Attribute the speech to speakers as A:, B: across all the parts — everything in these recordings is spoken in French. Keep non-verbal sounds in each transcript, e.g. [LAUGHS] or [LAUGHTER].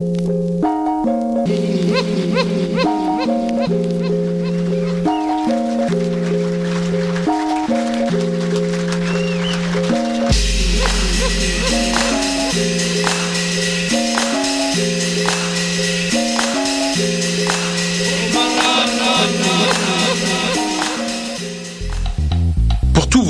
A: Hehehehe [LAUGHS]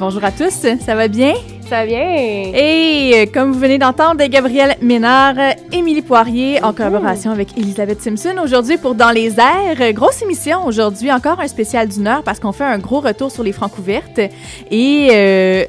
B: Bonjour à tous, ça va bien?
C: Ça va bien?
B: Et euh, comme vous venez d'entendre, Gabrielle Ménard, euh, Émilie Poirier, en collaboration avec Elisabeth Simpson, aujourd'hui pour Dans les airs. Euh, Grosse émission aujourd'hui, encore un spécial d'une heure parce qu'on fait un gros retour sur les francs ouvertes. Et euh,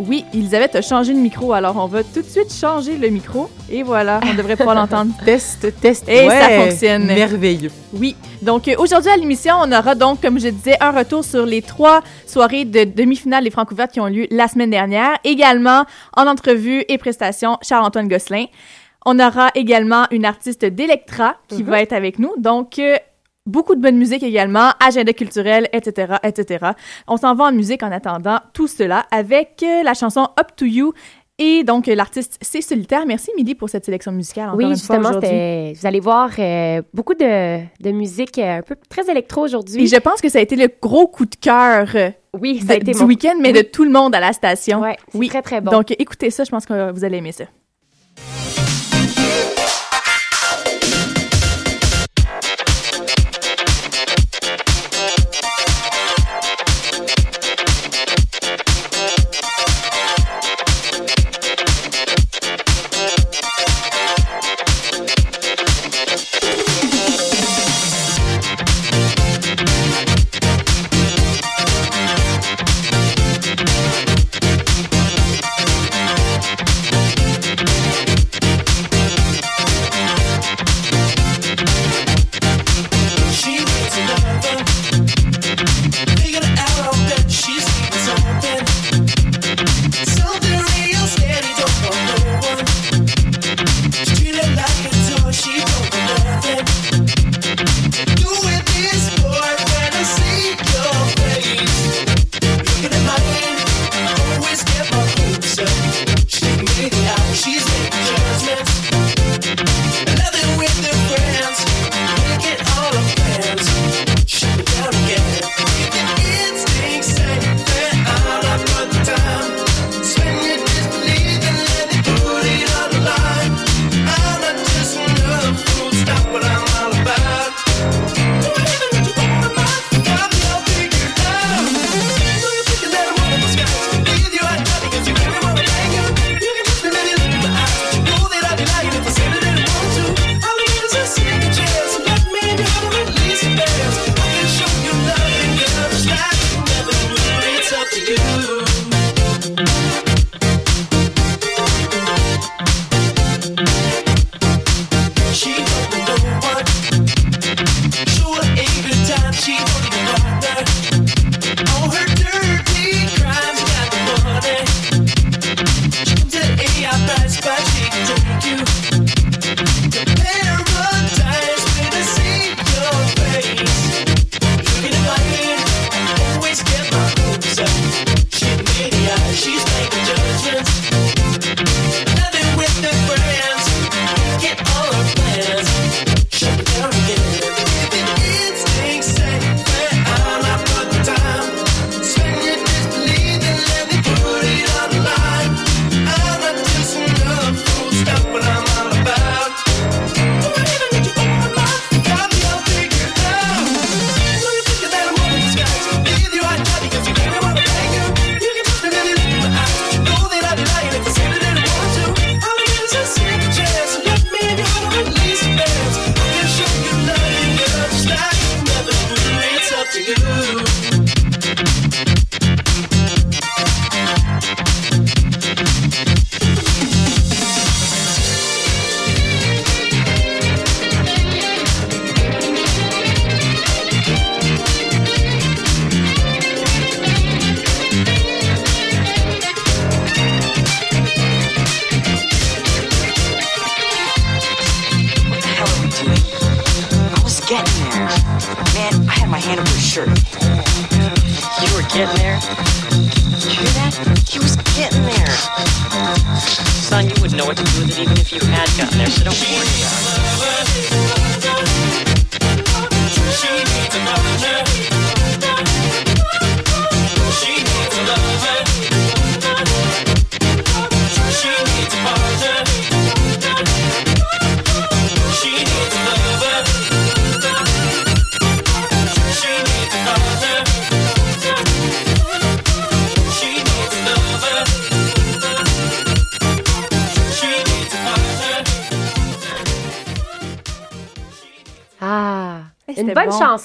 B: oui, Elisabeth a changé le micro, alors on va tout de suite changer le micro. Et voilà, on devrait pouvoir l'entendre. [LAUGHS]
D: Test, test.
B: Et ça fonctionne.
D: Merveilleux.
B: Oui. Donc euh, aujourd'hui à l'émission, on aura donc, comme je disais, un retour sur les trois soirées de demi-finale des Francs qui ont lieu la semaine dernière. Également, en entrevue et prestation, Charles-Antoine Gosselin. On aura également une artiste d'Electra qui va être avec nous. Donc, euh, beaucoup de bonne musique également, agenda culturel, etc., etc. On s'en va en musique en attendant tout cela avec euh, la chanson Up to You. Et donc, euh, l'artiste, c'est Solitaire. Merci, Midi, pour cette sélection musicale. Encore
C: Oui,
B: une
C: justement, vous allez voir euh, beaucoup de, de musique euh, un peu très électro
B: Et
C: aujourd'hui.
B: je pense que ça a été le gros coup de cœur euh,
C: Oui, ça a
B: de-
C: été
B: du
C: mon-
B: week-end, mais
C: Oui.
B: de tout le monde à la station.
C: Ouais,
B: Oui.
C: très, très bon.
B: Donc, écoutez ça, je pense que vous allez aimer ça.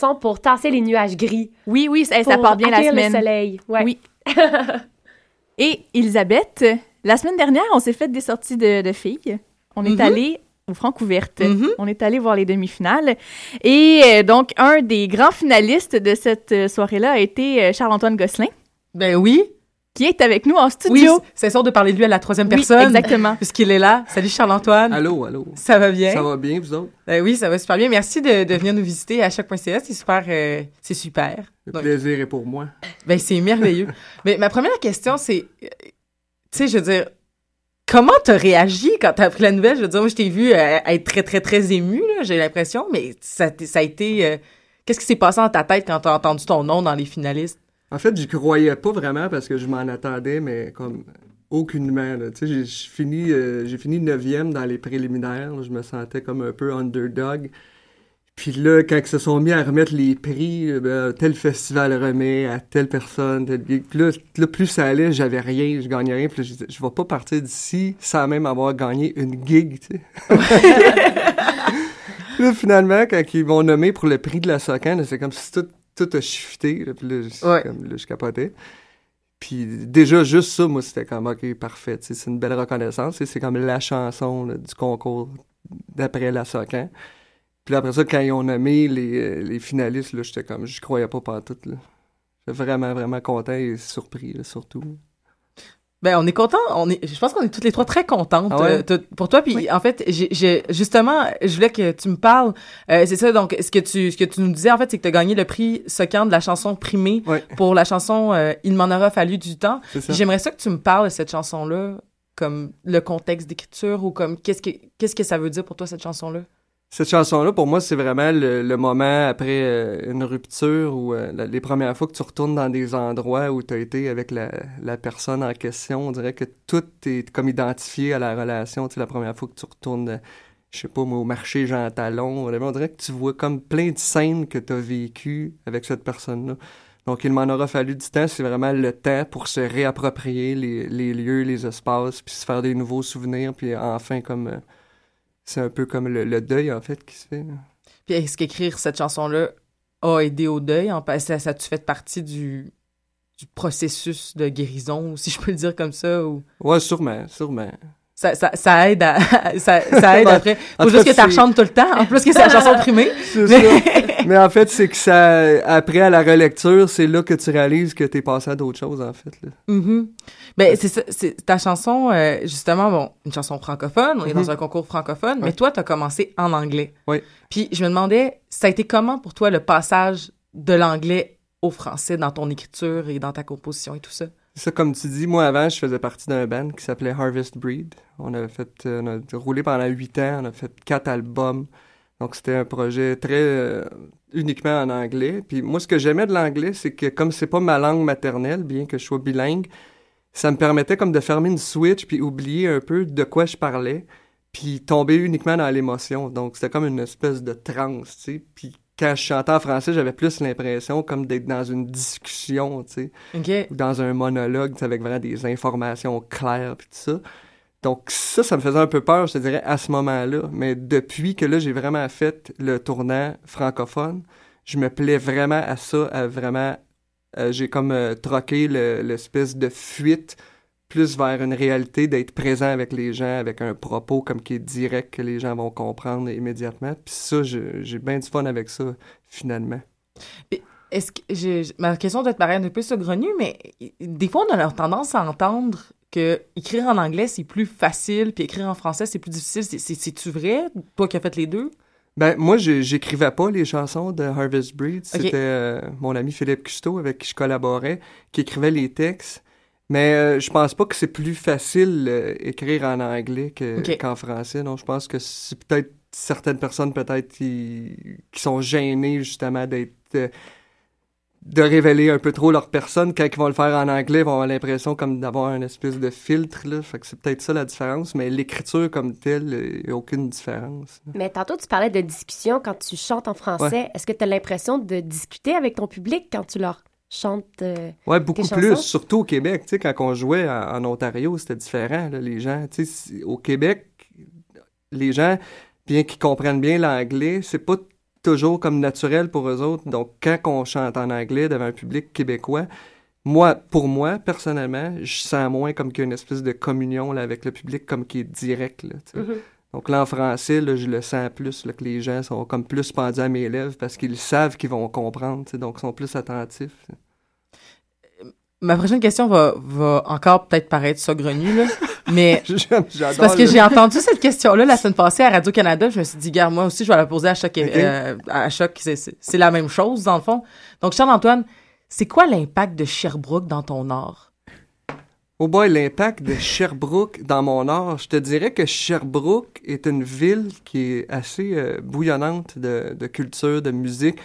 C: Chanson pour tasser les nuages gris.
B: Oui, oui, ça, ça part bien la semaine.
C: le soleil. Ouais.
B: Oui. [LAUGHS] Et Elisabeth, la semaine dernière, on s'est fait des sorties de, de filles. On est
E: Mhm.
B: allé au Francouverte.
E: Mhm.
B: On est allé voir les demi-finales. Et euh, donc, un des grands finalistes de cette euh, soirée-là a été euh, Charles-Antoine Gosselin,
E: Ben oui.
B: Qui est avec nous en
E: Oui,
B: studio.
E: c'est sûr de parler de lui à la troisième
B: Oui,
E: personne.
B: exactement.
E: Puisqu'il est là. Salut Charles-Antoine.
F: Allô, allô.
E: Ça va bien?
F: Ça va bien, vous autres?
E: Ben oui, ça va super bien. Merci de, de venir nous visiter à choc.ca. C'est super. euh, c'est super.
F: Le
E: Donc-
F: plaisir est pour moi.
E: Ben, c'est merveilleux. Mais ma première question, c'est, euh, tu sais, je veux dire, comment t'as réagi quand t'as appris la nouvelle? Je veux dire, moi, je t'ai vu euh, être très, très, très ému, là, j'ai l'impression, mais ça, ça a été... euh, Qu'est-ce qui s'est passé dans ta tête quand t'as entendu ton nom dans les finalistes?
F: En fait, j'y croyais pas vraiment parce que je m'en attendais, mais comme aucunement. sais, j'ai fini, euh, j'ai fini neuvième dans les préliminaires. là. Je me sentais comme un peu underdog. Puis là, quand ils se sont mis à remettre les prix, euh, ben, tel festival remet à telle personne, tel gig. Puis là, là, plus ça allait, j'avais rien, je gagnais rien. Puis là, je je vais pas partir d'ici sans même avoir gagné une gig, tu sais. [LAUGHS] là, finalement, quand ils m'ont nommé pour le prix de la Socan, c'est comme si tout, tout a shifté. Là, puis là, je-
E: Ouais.
F: comme, là, je capotais. Puis déjà, juste ça, moi, c'était comme, OK, parfait. C'est une belle reconnaissance. C'est comme la chanson là, du concours d'après la Socan. Puis après ça, quand ils ont nommé les, euh, les finalistes, là, j'étais comme, je croyais pas pantoute, là. J'étais vraiment, vraiment content et surpris, là, surtout.
E: Ben, on est content. On est, je pense qu'on est toutes les trois très contentes
F: Ah ouais?
E: euh, pour toi. Puis, en fait, j'ai, justement, je voulais que tu me parles. euh, c'est ça, donc, ce que tu, ce que tu nous disais, en fait, c'est que tu as gagné le prix Socan de la chanson primée pour la chanson euh, Il m'en aura fallu du temps. J'aimerais ça que tu me parles de cette chanson-là, comme le contexte d'écriture ou comme qu'est-ce que, qu'est-ce que ça veut dire pour toi, cette chanson-là?
F: Cette chanson-là, pour moi, c'est vraiment le, moment après euh, une rupture ou euh, les premières fois que tu retournes dans des endroits où tu as été avec la, personne en question. On dirait que tout est comme identifié à la relation. Tu sais, la première fois que tu retournes, je sais pas moi, au marché Jean Talon, on dirait que tu vois comme plein de scènes que tu as vécues avec cette personne-là. Donc, il m'en aura fallu du temps. C'est vraiment le temps pour se réapproprier les, les lieux, les espaces, puis se faire des nouveaux souvenirs, puis enfin, comme... euh, c'est un peu comme le, le deuil, en fait, qui se fait. là.
E: Puis est-ce qu'écrire cette chanson-là a aidé au deuil? En, ça, ça a-tu fait partie du, du processus de guérison, si je peux le dire comme ça? Ou...
F: Ouais, sûrement, sûrement.
E: Ça, ça, ça aide à, [LAUGHS] ça, ça aide [LAUGHS] après. Faut juste que tu la
F: c'est-
E: chantes tout le temps, en plus que c'est la chanson [LAUGHS] primée.
F: C'est
E: Mais-
F: ça. [LAUGHS] Mais en fait, c'est que ça, après, à la relecture, c'est là que tu réalises que t'es passé à d'autres choses, en fait. Là.
E: Mhm. Ben, c'est ça, c'est ta chanson, euh, justement, bon, une chanson francophone, on est dans un concours francophone, mais toi, t'as commencé en anglais.
F: Oui.
E: Puis je me demandais, ça a été comment pour toi le passage de l'anglais au français dans ton écriture et dans ta composition et tout ça?
F: C'est ça, comme tu dis, moi, avant, je faisais partie d'un band qui s'appelait Harvest Breed. On avait fait, euh, on a roulé pendant huit ans, on a fait quatre albums. Donc, c'était un projet très euh, uniquement en anglais. Puis moi, ce que j'aimais de l'anglais, c'est que comme c'est pas ma langue maternelle, bien que je sois bilingue, ça me permettait comme de fermer une switch puis oublier un peu de quoi je parlais, puis tomber uniquement dans l'émotion. Donc, c'était comme une espèce de transe, tu sais. Puis quand je chantais en français, j'avais plus l'impression comme d'être dans une discussion, tu sais ou dans un monologue tu sais, avec vraiment des informations claires puis tout ça. Donc ça, ça me faisait un peu peur, je dirais, à ce moment-là. Mais depuis que là, j'ai vraiment fait le tournant francophone, je me plais vraiment à ça, à vraiment... euh, j'ai comme euh, troqué le- l'espèce de fuite plus vers une réalité d'être présent avec les gens, avec un propos comme qui est direct, que les gens vont comprendre immédiatement. Puis ça, j'ai bien du fun avec ça, finalement.
E: Est-ce que ma question doit te paraître un peu saugrenue, mais des fois, on a tendance à entendre que écrire en anglais, c'est plus facile, puis écrire en français, c'est plus difficile. C'est- c'est- C'est-tu vrai? Toi qui as fait les deux?
F: Ben, moi, j'écrivais pas les chansons de Harvest Breed. C'était euh, mon ami Philippe Custeau, avec qui je collaborais, qui écrivait les textes. Mais euh, je pense pas que c'est plus facile euh, écrire en anglais qu'en français. Non, je pense que c'est peut-être certaines personnes peut-être qui, qui sont gênées justement d'être de révéler un peu trop leur personne quand ils vont le faire en anglais, ils vont avoir l'impression comme d'avoir un espèce de filtre là. Fait que c'est peut-être ça la différence, mais l'écriture comme telle, il y a aucune différence.
C: Mais tantôt, tu parlais de discussion quand tu chantes en français. Est-ce que tu as l'impression de discuter avec ton public quand tu leur chantes? euh,
F: Ouais, beaucoup
C: Tes
F: plus, surtout au Québec. Tu sais, quand on jouait en, en Ontario, c'était différent, là, les gens. Tu sais, si- au Québec, les gens, bien qu'ils comprennent bien l'anglais, c'est pas toujours comme naturel pour eux autres. Donc, quand on chante en anglais devant un public québécois, moi, pour moi, personnellement, je sens moins comme qu'il y a une espèce de communion là, avec le public, comme qui est direct. Là.
C: Mhm.
F: Donc là, en français, là, je le sens plus, là, que les gens sont comme plus pendus à mes lèvres parce qu'ils savent qu'ils vont comprendre, donc ils sont plus attentifs.
E: Ma prochaine question va, va encore peut-être paraître saugrenue, là. [LAUGHS] Mais c'est parce que
F: le-
E: j'ai entendu cette question-là la semaine passée à Radio-Canada. Je me suis dit, gars, moi aussi, je vais la poser à Choc.
F: Ok.
E: euh, à Choc, c'est la même chose, dans le fond. Donc, Charles-Antoine, c'est quoi l'impact de Sherbrooke dans ton art?
F: Oh boy, l'impact de Sherbrooke dans mon art, je te dirais que Sherbrooke est une ville qui est assez euh, bouillonnante de, de culture, de musique.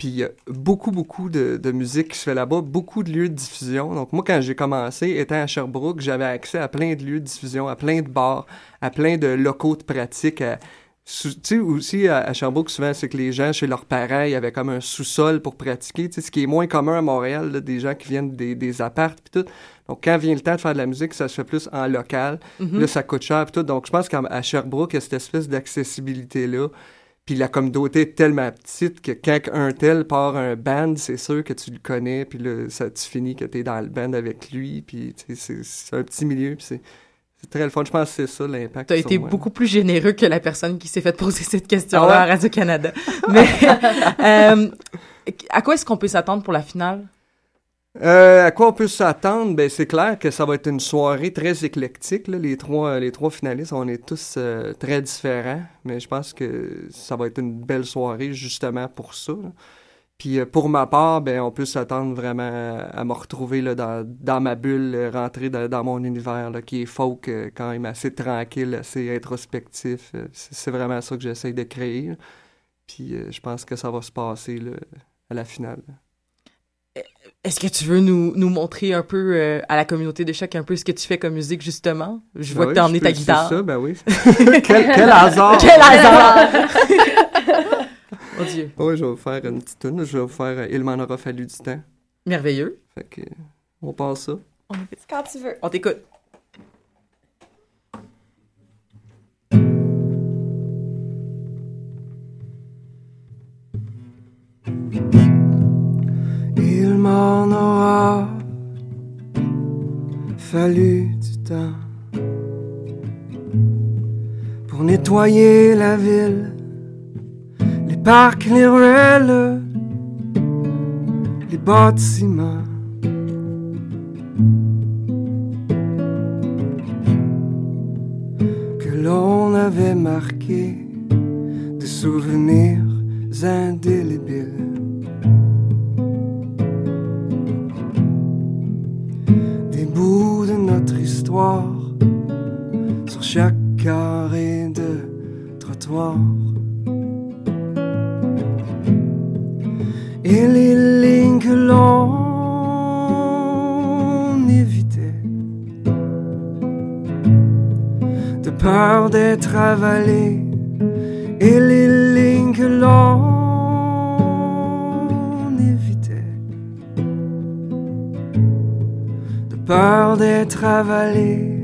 F: Puis il y a beaucoup, beaucoup de, de musique qui se fait là-bas, beaucoup de lieux de diffusion. Donc moi, quand j'ai commencé, étant à Sherbrooke, j'avais accès à plein de lieux de diffusion, à plein de bars, à plein de locaux de pratique. à- Tu sais, aussi à, à Sherbrooke, souvent, c'est que les gens, chez leurs parents, il y avait comme un sous-sol pour pratiquer. Tu sais, ce qui est moins commun à Montréal, là, des gens qui viennent des, des appartes puis tout. Donc, quand vient le temps de faire de la musique, ça se fait plus en local.
E: Mhm.
F: Là, ça coûte cher puis tout. Donc, je pense qu'à Sherbrooke, il y a cette espèce d'accessibilité-là. Puis la communauté est tellement petite que quand un tel part un band, c'est sûr que tu le connais. Puis là, ça, tu finis que tu es dans le band avec lui. Puis c'est un petit milieu. Puis c'est c'est très le fun. Je pense que c'est ça l'impact.
E: Tu as été
F: moi.
E: beaucoup plus généreux que la personne qui s'est fait poser cette question-là
F: Ah ouais?
E: à Radio-Canada. Mais [LAUGHS] euh, à quoi est-ce qu'on peut s'attendre pour la finale?
F: Euh, à quoi on peut s'attendre? Ben, c'est clair que ça va être une soirée très éclectique. là. Les, trois, finalistes, on est tous euh, très différents, mais je pense que ça va être une belle soirée justement pour ça. Puis euh, pour ma part, ben, on peut s'attendre vraiment à, me retrouver là, dans, ma bulle, euh, rentrer dans, dans mon univers qui est folk, euh, quand même assez tranquille, assez introspectif. Euh, c'est vraiment ça que j'essaie de créer. Puis euh, je pense que ça va se passer à la finale.
E: Est-ce que tu veux nous, nous montrer un peu euh, à la communauté de choc un peu ce que tu fais comme musique, justement? Je vois
F: Ben
E: que t'as
F: oui,
E: emmené
F: je
E: ta guitare.
F: ça, ben oui. [LAUGHS] quel, quel hasard!
E: Quel hasard! Mon Dieu.
F: Oui, je vais vous faire une petite tune. Je vais vous faire euh, Il m'en aura fallu du temps.
E: Merveilleux.
F: Fait que, on passe ça.
C: Quand tu veux.
E: On t'écoute.
F: M'en aura fallu du temps pour nettoyer la ville, les parcs, les ruelles, les bâtiments. Que l'on avait marqué des souvenirs indélébiles. Sur chaque carré de trottoir. Et les lignes que l'on évitait, de peur d'être avalé, et les lignes que l'on peur d'être avalé.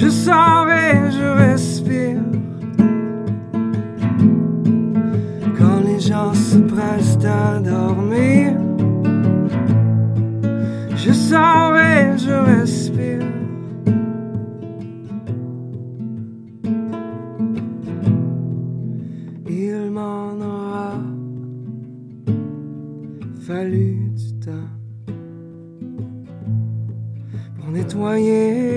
G: Je sors et je respire. Quand les gens se pressent à dormir, je sors et je respire. Il m'en aura fallu du temps pour nettoyer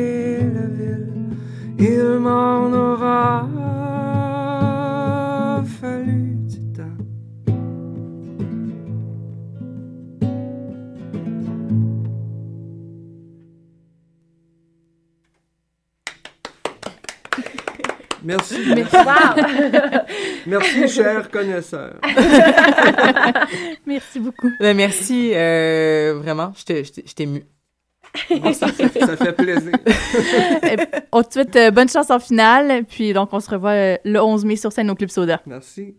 B: Wow! [LAUGHS]
F: Merci, cher connaisseur. [LAUGHS]
B: Merci beaucoup.
E: Ben, merci, euh, vraiment, je t'ai- je t'ai je t'ai ému.
F: ça, ça fait plaisir. [LAUGHS]
B: On te souhaite euh, bonne chance en finale. Puis donc, on se revoit euh, le 11 mai sur scène au Club Soda.
F: Merci.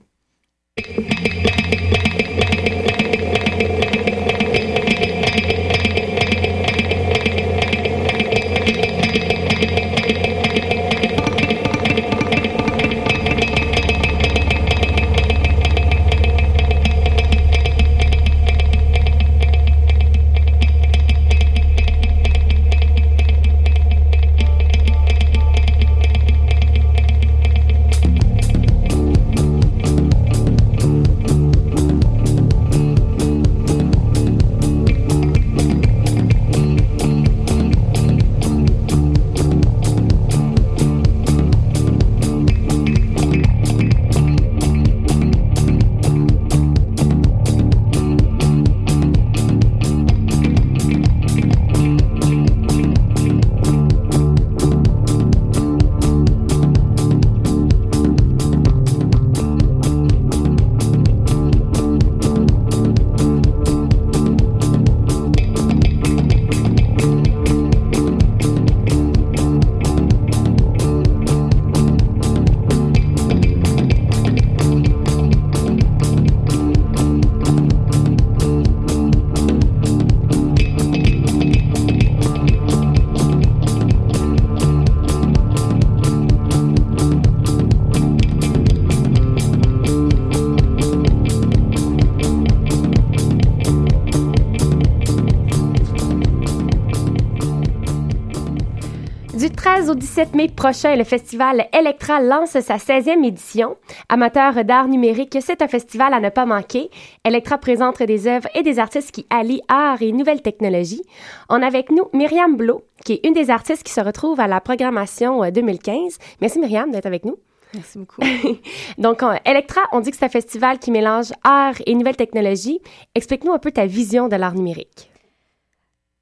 C: 17 mai prochain, le festival Electra lance sa 16e édition. Amateur d'art numérique, c'est un festival à ne pas manquer. Electra présente des œuvres et des artistes qui allient art et nouvelles technologies. On a avec nous Myriam Blot, qui est une des artistes qui se retrouve à la programmation euh, 2015. Merci Myriam d'être avec nous.
H: Merci beaucoup. [LAUGHS]
C: Donc, on- Electra, on dit que c'est un festival qui mélange art et nouvelles technologies. Explique-nous un peu ta vision de l'art numérique.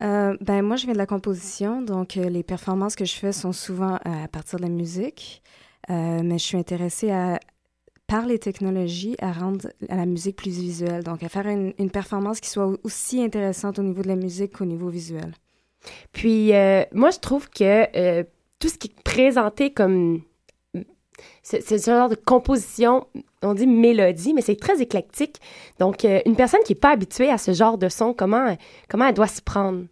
H: Euh, ben moi, je viens de la composition, donc euh, les performances que je fais sont souvent à partir de la musique, Euh, mais je suis intéressée à, par les technologies, à rendre la musique plus visuelle, donc à faire une, performance qui soit au- aussi intéressante au niveau de la musique qu'au niveau visuel.
C: Puis, euh, moi, je trouve que euh, tout ce qui est présenté comme. Ce genre de composition, on dit mélodie, mais c'est très éclectique. Donc, euh, une personne qui n'est pas habituée à ce genre de son, comment, comment elle doit s'y prendre?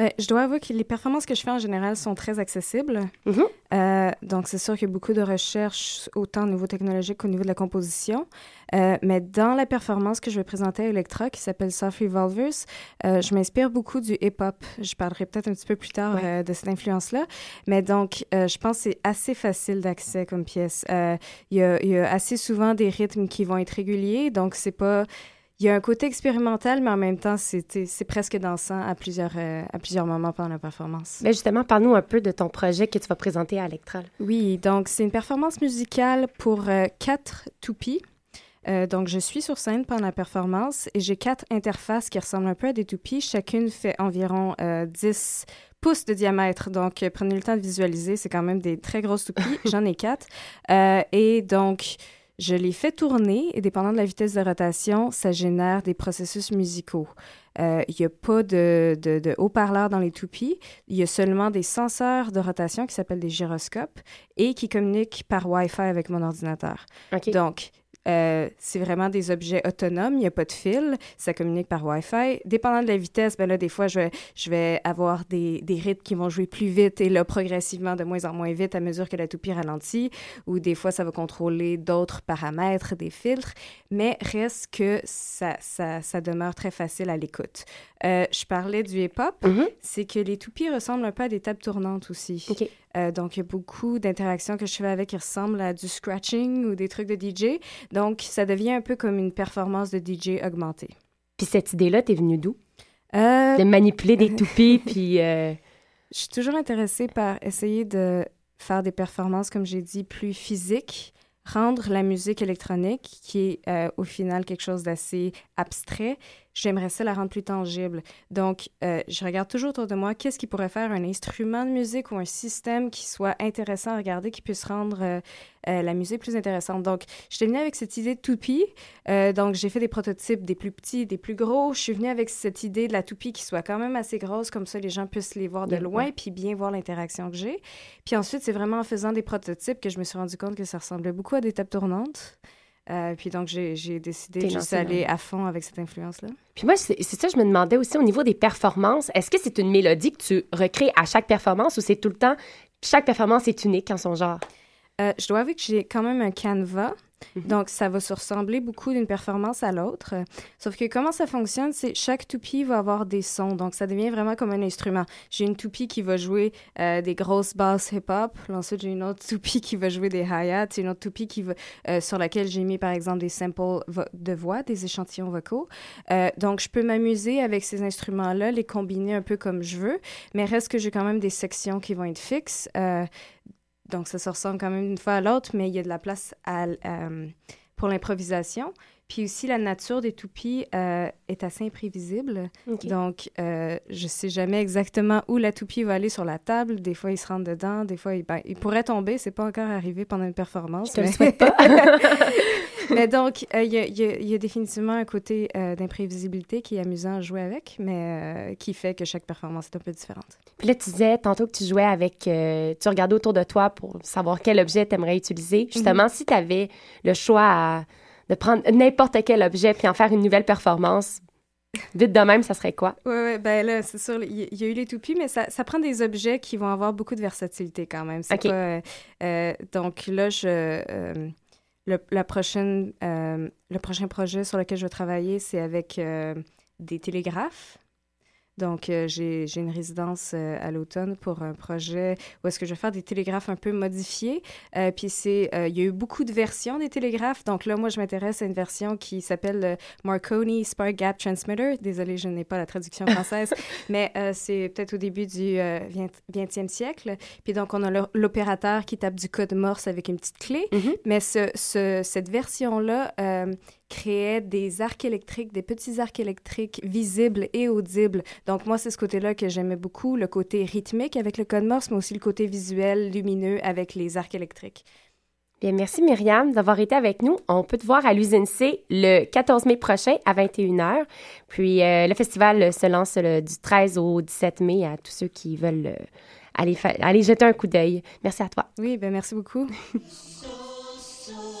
H: Ben, je dois avouer que les performances que je fais en général sont très accessibles.
C: Mhm.
H: Euh, donc, c'est sûr qu'il y a beaucoup de recherches, autant au niveau technologique qu'au niveau de la composition. Euh, mais dans la performance que je vais présenter à Electra, qui s'appelle Soft Revolvers, euh, je m'inspire beaucoup du hip-hop. Je parlerai peut-être un petit peu plus tard
C: Ouais.
H: de cette influence-là. Mais donc, je pense que c'est assez facile d'accès comme pièce. Il y, y a assez souvent des rythmes qui vont être réguliers. Donc, c'est pas... il y a un côté expérimental, mais en même temps, c'est presque dansant à plusieurs, euh, à plusieurs moments pendant la performance.
C: Ben justement, parle-nous un peu de ton projet que tu vas présenter à Electra. là.
H: Oui, donc c'est une performance musicale pour euh, quatre toupies. Euh, donc, je suis sur scène pendant la performance et j'ai quatre interfaces qui ressemblent un peu à des toupies. Chacune fait environ euh, 10 pouces de diamètre. Donc, prenez le temps de visualiser. C'est quand même des très grosses toupies. [LAUGHS] J'en ai quatre. Et donc, je les fais tourner et dépendant de la vitesse de rotation, ça génère des processus musicaux. Euh, Il n'y a pas de, de, de haut-parleurs dans les toupies. Il y a seulement des senseurs de rotation qui s'appellent des gyroscopes et qui communiquent par Wi-Fi avec mon ordinateur. Donc, euh, c'est vraiment des objets autonomes, il n'y a pas de fil, ça communique par Wi-Fi. Dépendant de la vitesse, ben là, des fois, je vais, je vais avoir des, des rythmes qui vont jouer plus vite et là, progressivement, de moins en moins vite à mesure que la toupie ralentit, ou des fois, ça va contrôler d'autres paramètres, des filtres, mais reste que ça, ça, ça demeure très facile à l'écoute. Euh, je parlais du hip-hop,
C: Mhm.
H: c'est que les toupies ressemblent un peu à des tables tournantes aussi.
C: OK.
H: Euh, donc, il y a beaucoup d'interactions que je fais avec qui ressemblent à du scratching ou des trucs de DJ. Donc, ça devient un peu comme une performance de DJ augmentée.
C: Puis cette idée-là, t'es venue d'où?
H: Euh,
C: De manipuler des toupies, [LAUGHS] puis... euh,
H: je suis toujours intéressée par essayer de faire des performances, comme j'ai dit, plus physiques, rendre la musique électronique, qui est euh, au final quelque chose d'assez abstrait, j'aimerais ça la rendre plus tangible. Donc, euh, je regarde toujours autour de moi qu'est-ce qui pourrait faire un instrument de musique ou un système qui soit intéressant à regarder, qui puisse rendre euh, euh, la musique plus intéressante. Donc, je suis venue avec cette idée de toupie. Donc, j'ai fait des prototypes des plus petits, des plus gros. Je suis venue avec cette idée de la toupie qui soit quand même assez grosse, comme ça les gens puissent les voir de loin, puis bien voir l'interaction que j'ai. Puis ensuite, c'est vraiment en faisant des prototypes que je me suis rendu compte que ça ressemblait beaucoup à des tables tournantes. Euh, puis donc, j'ai décidé de juste aller
C: dans-
H: à fond avec cette influence-là.
C: Puis moi, c'est c'est ça, je me demandais aussi au niveau des performances, est-ce que c'est une mélodie que tu recrées à chaque performance ou c'est tout le temps, chaque performance est unique en son genre?
H: Euh, je dois avouer que j'ai quand même un canevas.
C: Mhm.
H: Donc, ça va se ressembler beaucoup d'une performance à l'autre. Sauf que comment ça fonctionne, c'est chaque toupie va avoir des sons. Donc, ça devient vraiment comme un instrument. J'ai une toupie qui va jouer euh, des grosses basses hip-hop. Ensuite, j'ai une autre toupie qui va jouer des hi-hats. Une autre toupie qui va, euh, sur laquelle j'ai mis, par exemple, des samples de voix, des échantillons vocaux. Euh, donc, je peux m'amuser avec ces instruments-là, les combiner un peu comme je veux. Mais reste que j'ai quand même des sections qui vont être fixes. Donc, ça se ressemble quand même d'une fois à l'autre, mais il y a de la place euh, pour l'improvisation. Puis aussi, la nature des toupies euh, est assez imprévisible. Donc, euh, je sais jamais exactement où la toupie va aller sur la table. Des fois, il se rentre dedans. Des fois, il, ben, il pourrait tomber. C'est pas encore arrivé pendant une performance.
C: Je te le
H: mais-
C: souhaite pas. [LAUGHS]
H: mais donc, euh, il y, a, y y définitivement un côté d'imprévisibilité qui est amusant à jouer avec, mais qui fait que chaque performance est un peu différente.
C: Puis là, tu disais tantôt que tu jouais avec, tu regardais autour de toi pour savoir quel objet tu aimerais utiliser. Justement, si tu avais le choix à- de prendre n'importe quel objet puis en faire une nouvelle performance, vite de même, ça serait quoi?
H: Oui, oui, ben là, c'est sûr, il y, a eu les toupies, mais ça, ça prend des objets qui vont avoir beaucoup de versatilité quand même. Pas, euh, euh, donc là, je, euh, le, la prochaine, le prochain projet sur lequel je vais travailler, c'est avec des télégraphes. Donc, euh, j'ai une résidence euh, à l'automne pour un projet où est-ce que je vais faire des télégraphes un peu modifiés. Euh, puis c'est, euh, il y a eu beaucoup de versions des télégraphes. Donc là, moi, je m'intéresse à une version qui s'appelle le Marconi Spark Gap Transmitter. Désolée, je n'ai pas la traduction [LAUGHS] française, mais c'est peut-être au début du euh, 20 20e siècle. Puis donc, on a l'opérateur qui tape du code morse avec une petite clé.
C: Mhm.
H: Mais ce, ce- cette version-là créait des arcs électriques, des petits arcs électriques visibles et audibles. Donc, moi, c'est ce côté-là que j'aimais beaucoup, le côté rythmique avec le code morse, mais aussi le côté visuel, lumineux avec les arcs électriques.
C: Bien, merci Myriam d'avoir été avec nous. On peut te voir à l'usine C le 14 mai prochain à 21h. Puis euh, le festival se lance le- du 13 au 17 mai à tous ceux qui veulent euh, aller, aller jeter un coup d'œil. Merci à toi.
H: Oui, ben merci beaucoup. [LAUGHS]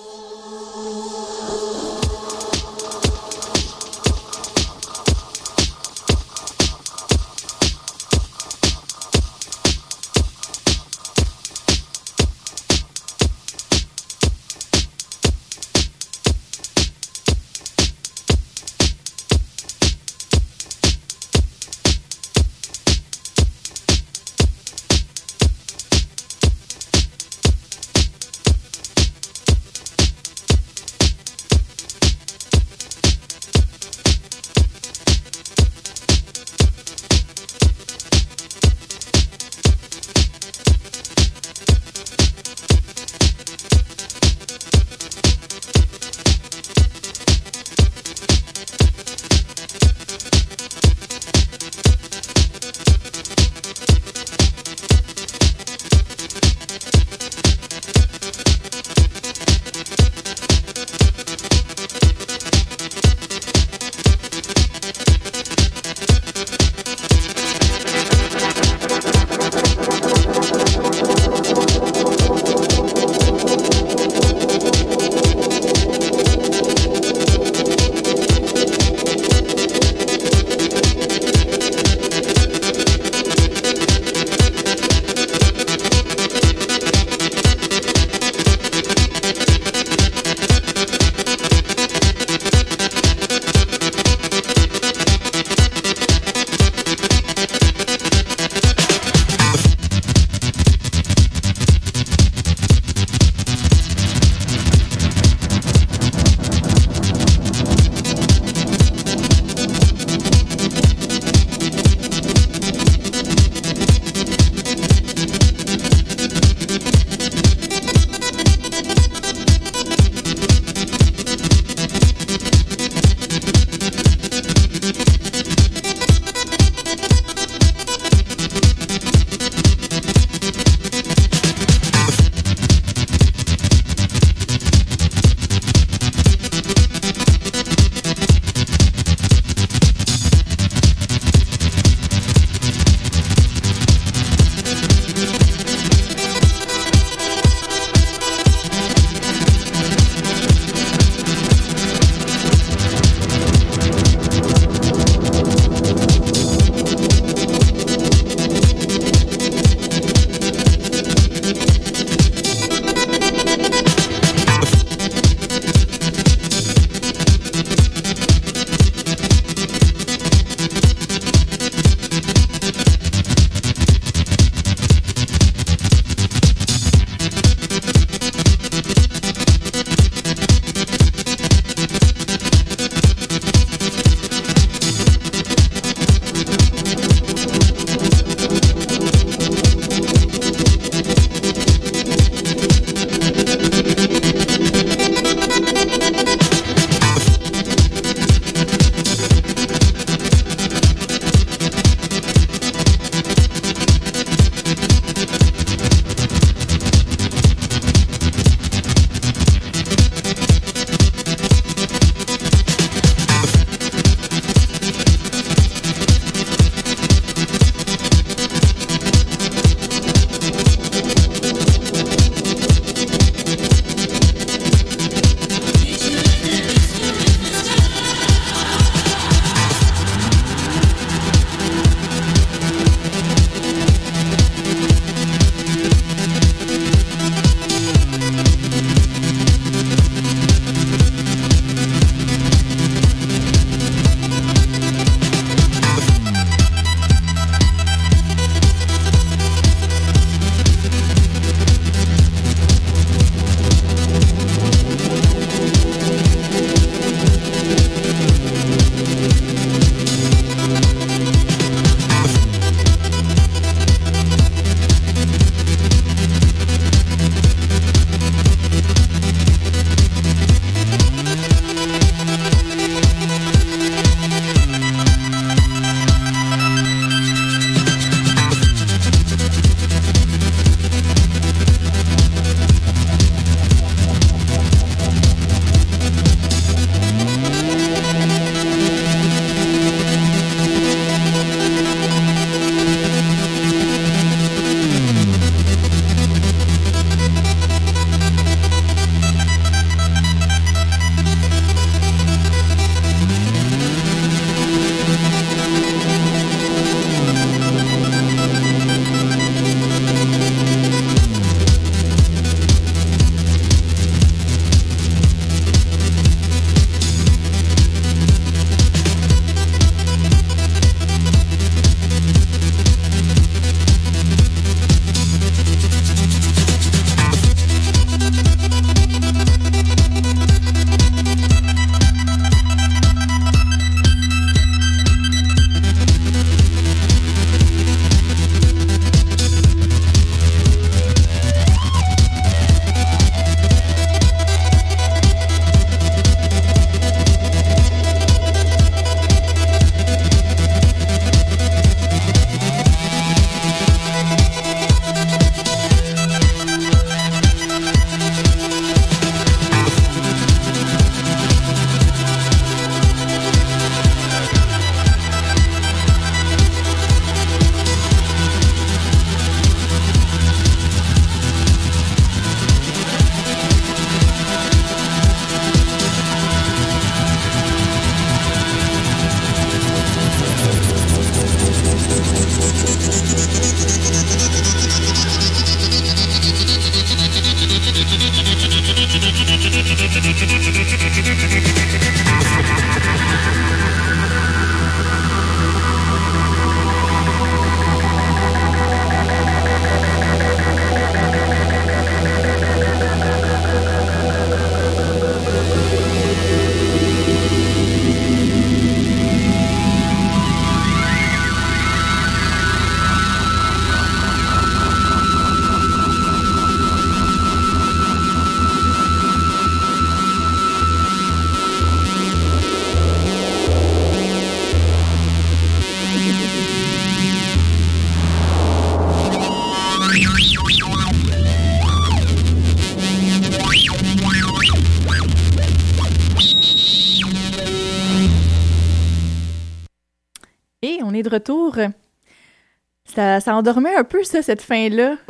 B: Ça, ça endormait un peu, ça, cette fin-là. [LAUGHS]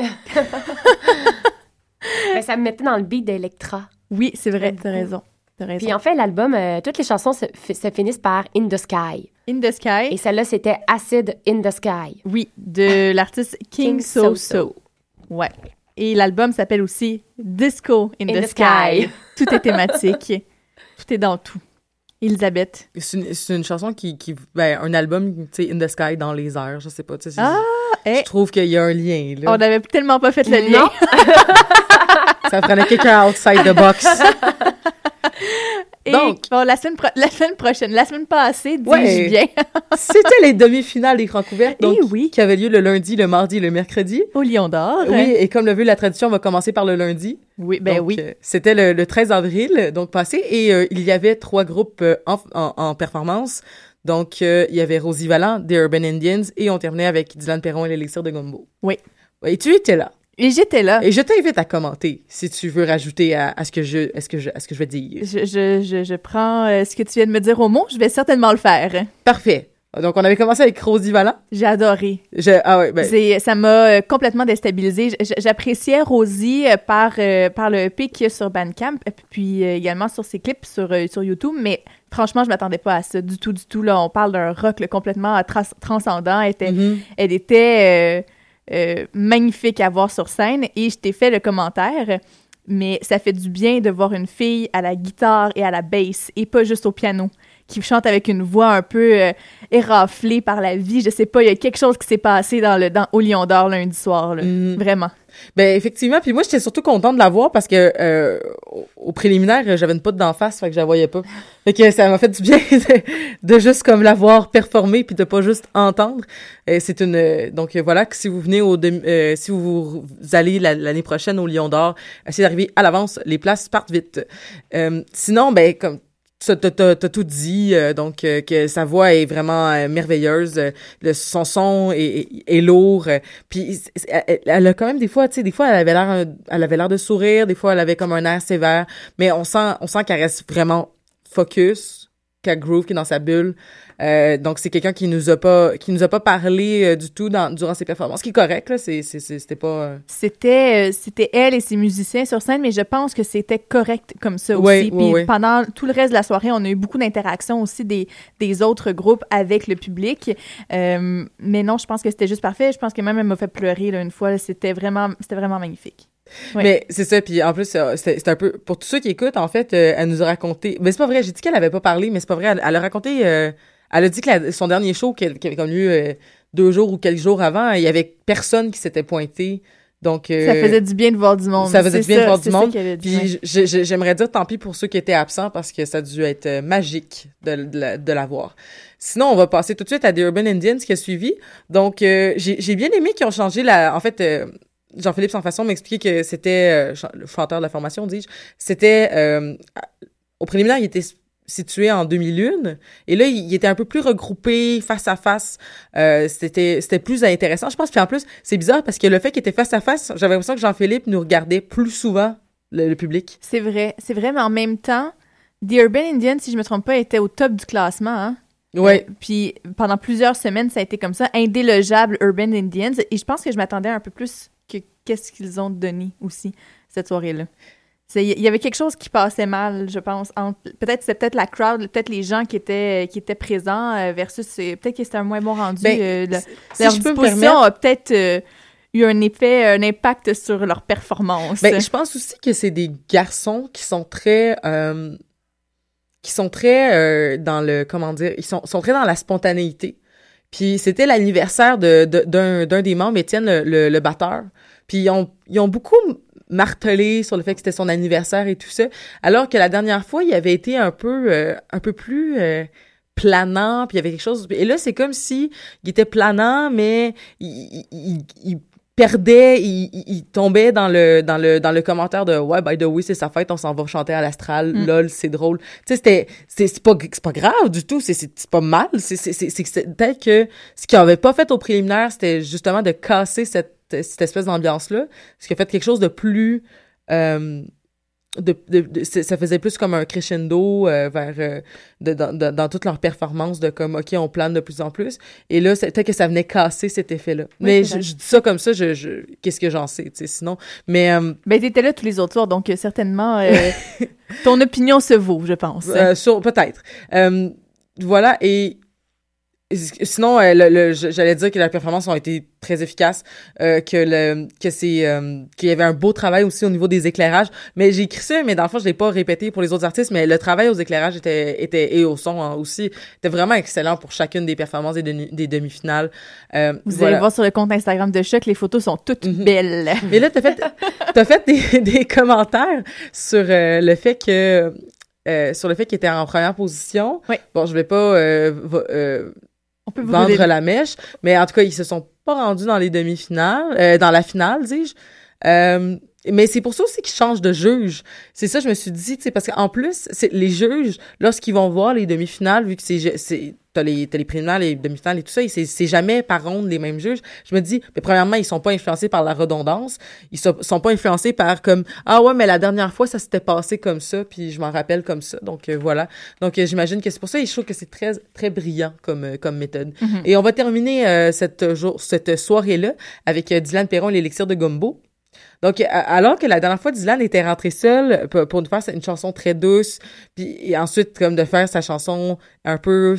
C: Ben, ça me mettait dans le beat d'Electra.
B: Oui, c'est vrai, t'as raison. T'as raison.
C: Puis en fait, l'album, euh, toutes les chansons se, fi- se finissent par In the Sky.
B: In the Sky.
C: Et celle-là, c'était Acid in the Sky.
B: Oui, de [LAUGHS] l'artiste King,
C: King
B: So
C: So
B: So. Ouais. Et l'album s'appelle aussi Disco in,
C: In
B: the,
C: the
B: Sky.
C: Sky.
B: Tout est thématique. [LAUGHS] tout est dans tout. Elisabeth.
E: C'est une, c'est une chanson qui, qui ben, un album, tu sais, In the Sky, dans les airs, je sais pas, tu sais.
B: Ah,
E: Je
B: hey,
E: trouve qu'il y a un lien, là.
B: on n'avait tellement pas fait le
C: Non.
B: lien. [LAUGHS]
E: Ça prenait quelqu'un outside the box. [LAUGHS]
B: Et
E: Donc-
B: bon, la semaine, pro- la semaine prochaine, la semaine passée, dis-je
E: Ouais.
B: bien, [LAUGHS]
E: C'était les demi-finales des Francouvertes, donc,
B: Eh oui.
E: qui avaient lieu le lundi, le mardi et le mercredi.
B: au Lion d'Or.
E: Oui, et comme le veut la tradition, on va commencer par le lundi.
B: Oui, ben
E: Donc,
B: oui.
E: euh, C'était le, le 13 avril, donc passé, et euh, il y avait trois groupes euh, en, en, en performance. Donc, il y avait Rosie Vallant, The Urban Indians, et on terminait avec Dylan Perron et l'élixir de Gumbo.
B: Oui.
E: Et tu étais là.
B: Et j'étais là.
E: Et je t'invite à commenter si tu veux rajouter à, à ce que je, à ce que je, à ce que je vais dire.
B: Je, je, je, je prends euh, ce que tu viens de me dire au mot. Je vais certainement le faire.
E: Parfait. Donc, on avait commencé avec Rosie Vallant.
B: J'ai adoré.
E: Ah ouais, ben,
B: C'est- ça m'a euh, complètement déstabilisée. J'appréciais Rosie euh, par, euh, par le EP qu'il y a sur Bandcamp, puis euh, également sur ses clips sur, euh, sur YouTube, mais franchement, je m'attendais pas à ça du tout, du tout. Là, on parle d'un rock là, complètement trans- transcendant. Elle était,
E: mhm.
B: elle était euh, magnifique à voir sur scène et je t'ai fait le commentaire. Mais ça fait du bien de voir une fille à la guitare et à la basse et pas juste au piano, qui chante avec une voix un peu euh, éraflée par la vie. Je sais pas, il y a quelque chose qui s'est passé dans le dans, au Lion d'Or lundi soir. Là.
E: Mhm.
B: Vraiment.
E: Ben effectivement, puis moi j'étais surtout contente de la voir parce que euh, au, préliminaire, j'avais une pote d'en face, fait que je la voyais pas. Fait que ça m'a fait du bien [LAUGHS] de, juste comme la voir performer puis de pas juste entendre. C'est une donc voilà que si vous venez au euh, si vous, allez la- l'année prochaine au Lion d'Or, essayez d'arriver à l'avance, les places partent vite. Euh, sinon ben comme t'as, tout dit, euh, donc euh, que sa voix est vraiment euh, merveilleuse, euh, le, son son est, est, est lourd, euh, puis elle, elle a quand même des fois, tu sais, des fois elle avait l'air, elle avait l'air de sourire, des fois elle avait comme un air sévère, mais on sent, on sent qu'elle reste vraiment focus, qu'elle groove, qui est dans sa bulle. Euh, donc c'est quelqu'un qui nous a pas, qui nous a pas parlé euh, du tout dans, durant ses performances, ce qui est correct là, c'est, c'est, c'est- c'était pas. euh,
B: C'était c'était elle et ses musiciens sur scène, mais je pense que c'était correct comme ça aussi.
E: Ouais,
B: Puis pendant tout le reste de la soirée, on a eu beaucoup d'interactions aussi des, des autres groupes avec le public. Euh, mais non, je pense que c'était juste parfait. Je pense que même elle m'a fait pleurer là, une fois. C'était vraiment, c'était vraiment magnifique. Ouais.
E: Mais c'est ça, puis en plus, c'était un peu... Pour tous ceux qui écoutent, en fait, euh, elle nous a raconté... Mais c'est pas vrai, j'ai dit qu'elle avait pas parlé, mais c'est pas vrai. Elle, elle a raconté... euh, elle a dit que la- son dernier show, qui avait, comme lieu euh, deux jours ou quelques jours avant, il y avait personne qui s'était pointé. Donc... euh,
B: ça faisait du bien de voir du monde.
E: ça faisait du bien de voir du monde. Puis j'aimerais dire tant pis pour ceux qui étaient absents parce que ça a dû être euh, magique de, de, la, de la voir. Sinon, on va passer tout de suite à The Urban Indians qui a suivi. Donc, euh, j'ai j'ai bien aimé qu'ils ont changé la... En fait, euh, Jean-Philippe sans façon m'expliquer que c'était... euh, le chanteur de la formation, dis-je. C'était... euh, au préliminaire, il était situé en 2001 et là il était un peu plus regroupé face à face euh, c'était c'était plus intéressant je pense puis en plus c'est bizarre parce que le fait qu'il était face à face j'avais l'impression que Jean-Philippe nous regardait plus souvent le, le public
B: C'est vrai, c'est vrai, mais en même temps, The Urban Indian, si je me trompe pas, était au top du classement. Hein?
E: ouais
B: Euh, Puis pendant plusieurs semaines, ça a été comme ça, indélogeable Urban Indians. Et je pense que je m'attendais un peu plus que qu'est-ce qu'ils ont donné aussi cette soirée-là. Il y avait quelque chose qui passait mal, je pense. Peut-être c'est peut-être la crowd, peut-être les gens qui étaient qui étaient présents euh, versus peut-être que c'était un moins bon rendu.
E: Ben,
B: euh, le-
E: si
B: leur
E: je peux me
B: disposition
E: permettre
B: a peut-être euh, eu un effet, un impact sur leur performance.
E: Ben, je pense aussi que c'est des garçons qui sont très euh, qui sont très dans le comment dire ils sont, sont très dans la spontanéité puis c'était l'anniversaire de, de- d'un, d'un des membres Étienne le, le, le batteur puis ils ont, ils ont beaucoup martelé sur le fait que c'était son anniversaire et tout ça alors que la dernière fois il avait été un peu euh, un peu plus euh, planant puis il y avait quelque chose et là c'est comme si il était planant mais il, il, il- perdait, il, il- tombait dans le dans le dans le commentaire de ouais by the way c'est sa fête on s'en va chanter à l'astral
B: Mm.
E: lol c'est drôle tu sais c'était c'est pas c'est pas grave du tout c'est c'est pas mal c'est c'est c'est c'est que c'est peut-être que ce qu'il avait pas fait au préliminaire c'était justement de casser cette cette espèce d'ambiance là ce qui a fait quelque chose de plus euh, de, de- ça faisait plus comme un crescendo euh, vers euh, de- dans, dans, dans toutes leurs performances de comme ok on plane de plus en plus et là peut-être que ça venait casser cet effet là mais je, je dis ça comme ça je, je qu'est-ce que j'en sais tu sais sinon mais euh,
B: Ben, t'étais là tous les autres soirs, donc euh, certainement, euh, [LAUGHS] ton opinion se vaut, je pense.
E: Euh, sur- peut-être. Euh, voilà, et sinon, euh, le- le- j'allais dire que les performances ont été très efficaces, euh, que le que c'est euh, qu'il y avait un beau travail aussi au niveau des éclairages. Mais j'ai écrit ça, mais dans le fond, je l'ai pas répété pour les autres artistes, mais le travail aux éclairages était était et au son hein, aussi était vraiment excellent pour chacune des performances des, demi- des demi-finales. Euh,
B: Vous
E: voilà.
B: allez voir sur le compte Instagram de Choc, les photos sont toutes
E: Mhm.
B: belles.
E: Mais là, t'as fait, t'as fait des, [LAUGHS] des commentaires sur euh, le fait que, euh, sur le fait qu'il était en première position.
B: Oui.
E: Bon, je vais pas euh, euh,
B: On peut vous
E: vendre
B: donner-
E: la mèche, mais en tout cas, ils se sont pas rendus dans les demi-finales, euh, dans la finale, dis-je. Euh, mais c'est pour ça aussi qu'ils changent de juge. C'est ça, je me suis dit, tu sais, parce qu'en plus, les juges, lorsqu'ils vont voir les demi-finales, vu que c'est, c'est t'as les, t'as les préliminaires, les demi-finales et tout ça, et c'est, c'est jamais par ronde les mêmes juges. Je me dis, mais premièrement, ils sont pas influencés par la redondance. Ils sont, sont pas influencés par comme, ah ouais, mais la dernière fois, ça s'était passé comme ça, puis je m'en rappelle comme ça. Donc, euh, voilà. Donc, euh, j'imagine que c'est pour ça, et je trouve que c'est très, très brillant comme, euh, comme méthode.
B: Mhm.
E: Et on va terminer euh, cette, jour, cette soirée-là avec Dylan Perron et l'élixir de Gumbo. Donc, alors que la dernière fois, Dylan était rentré seul pour, pour nous faire une chanson très douce, puis et ensuite, comme de faire sa chanson un peu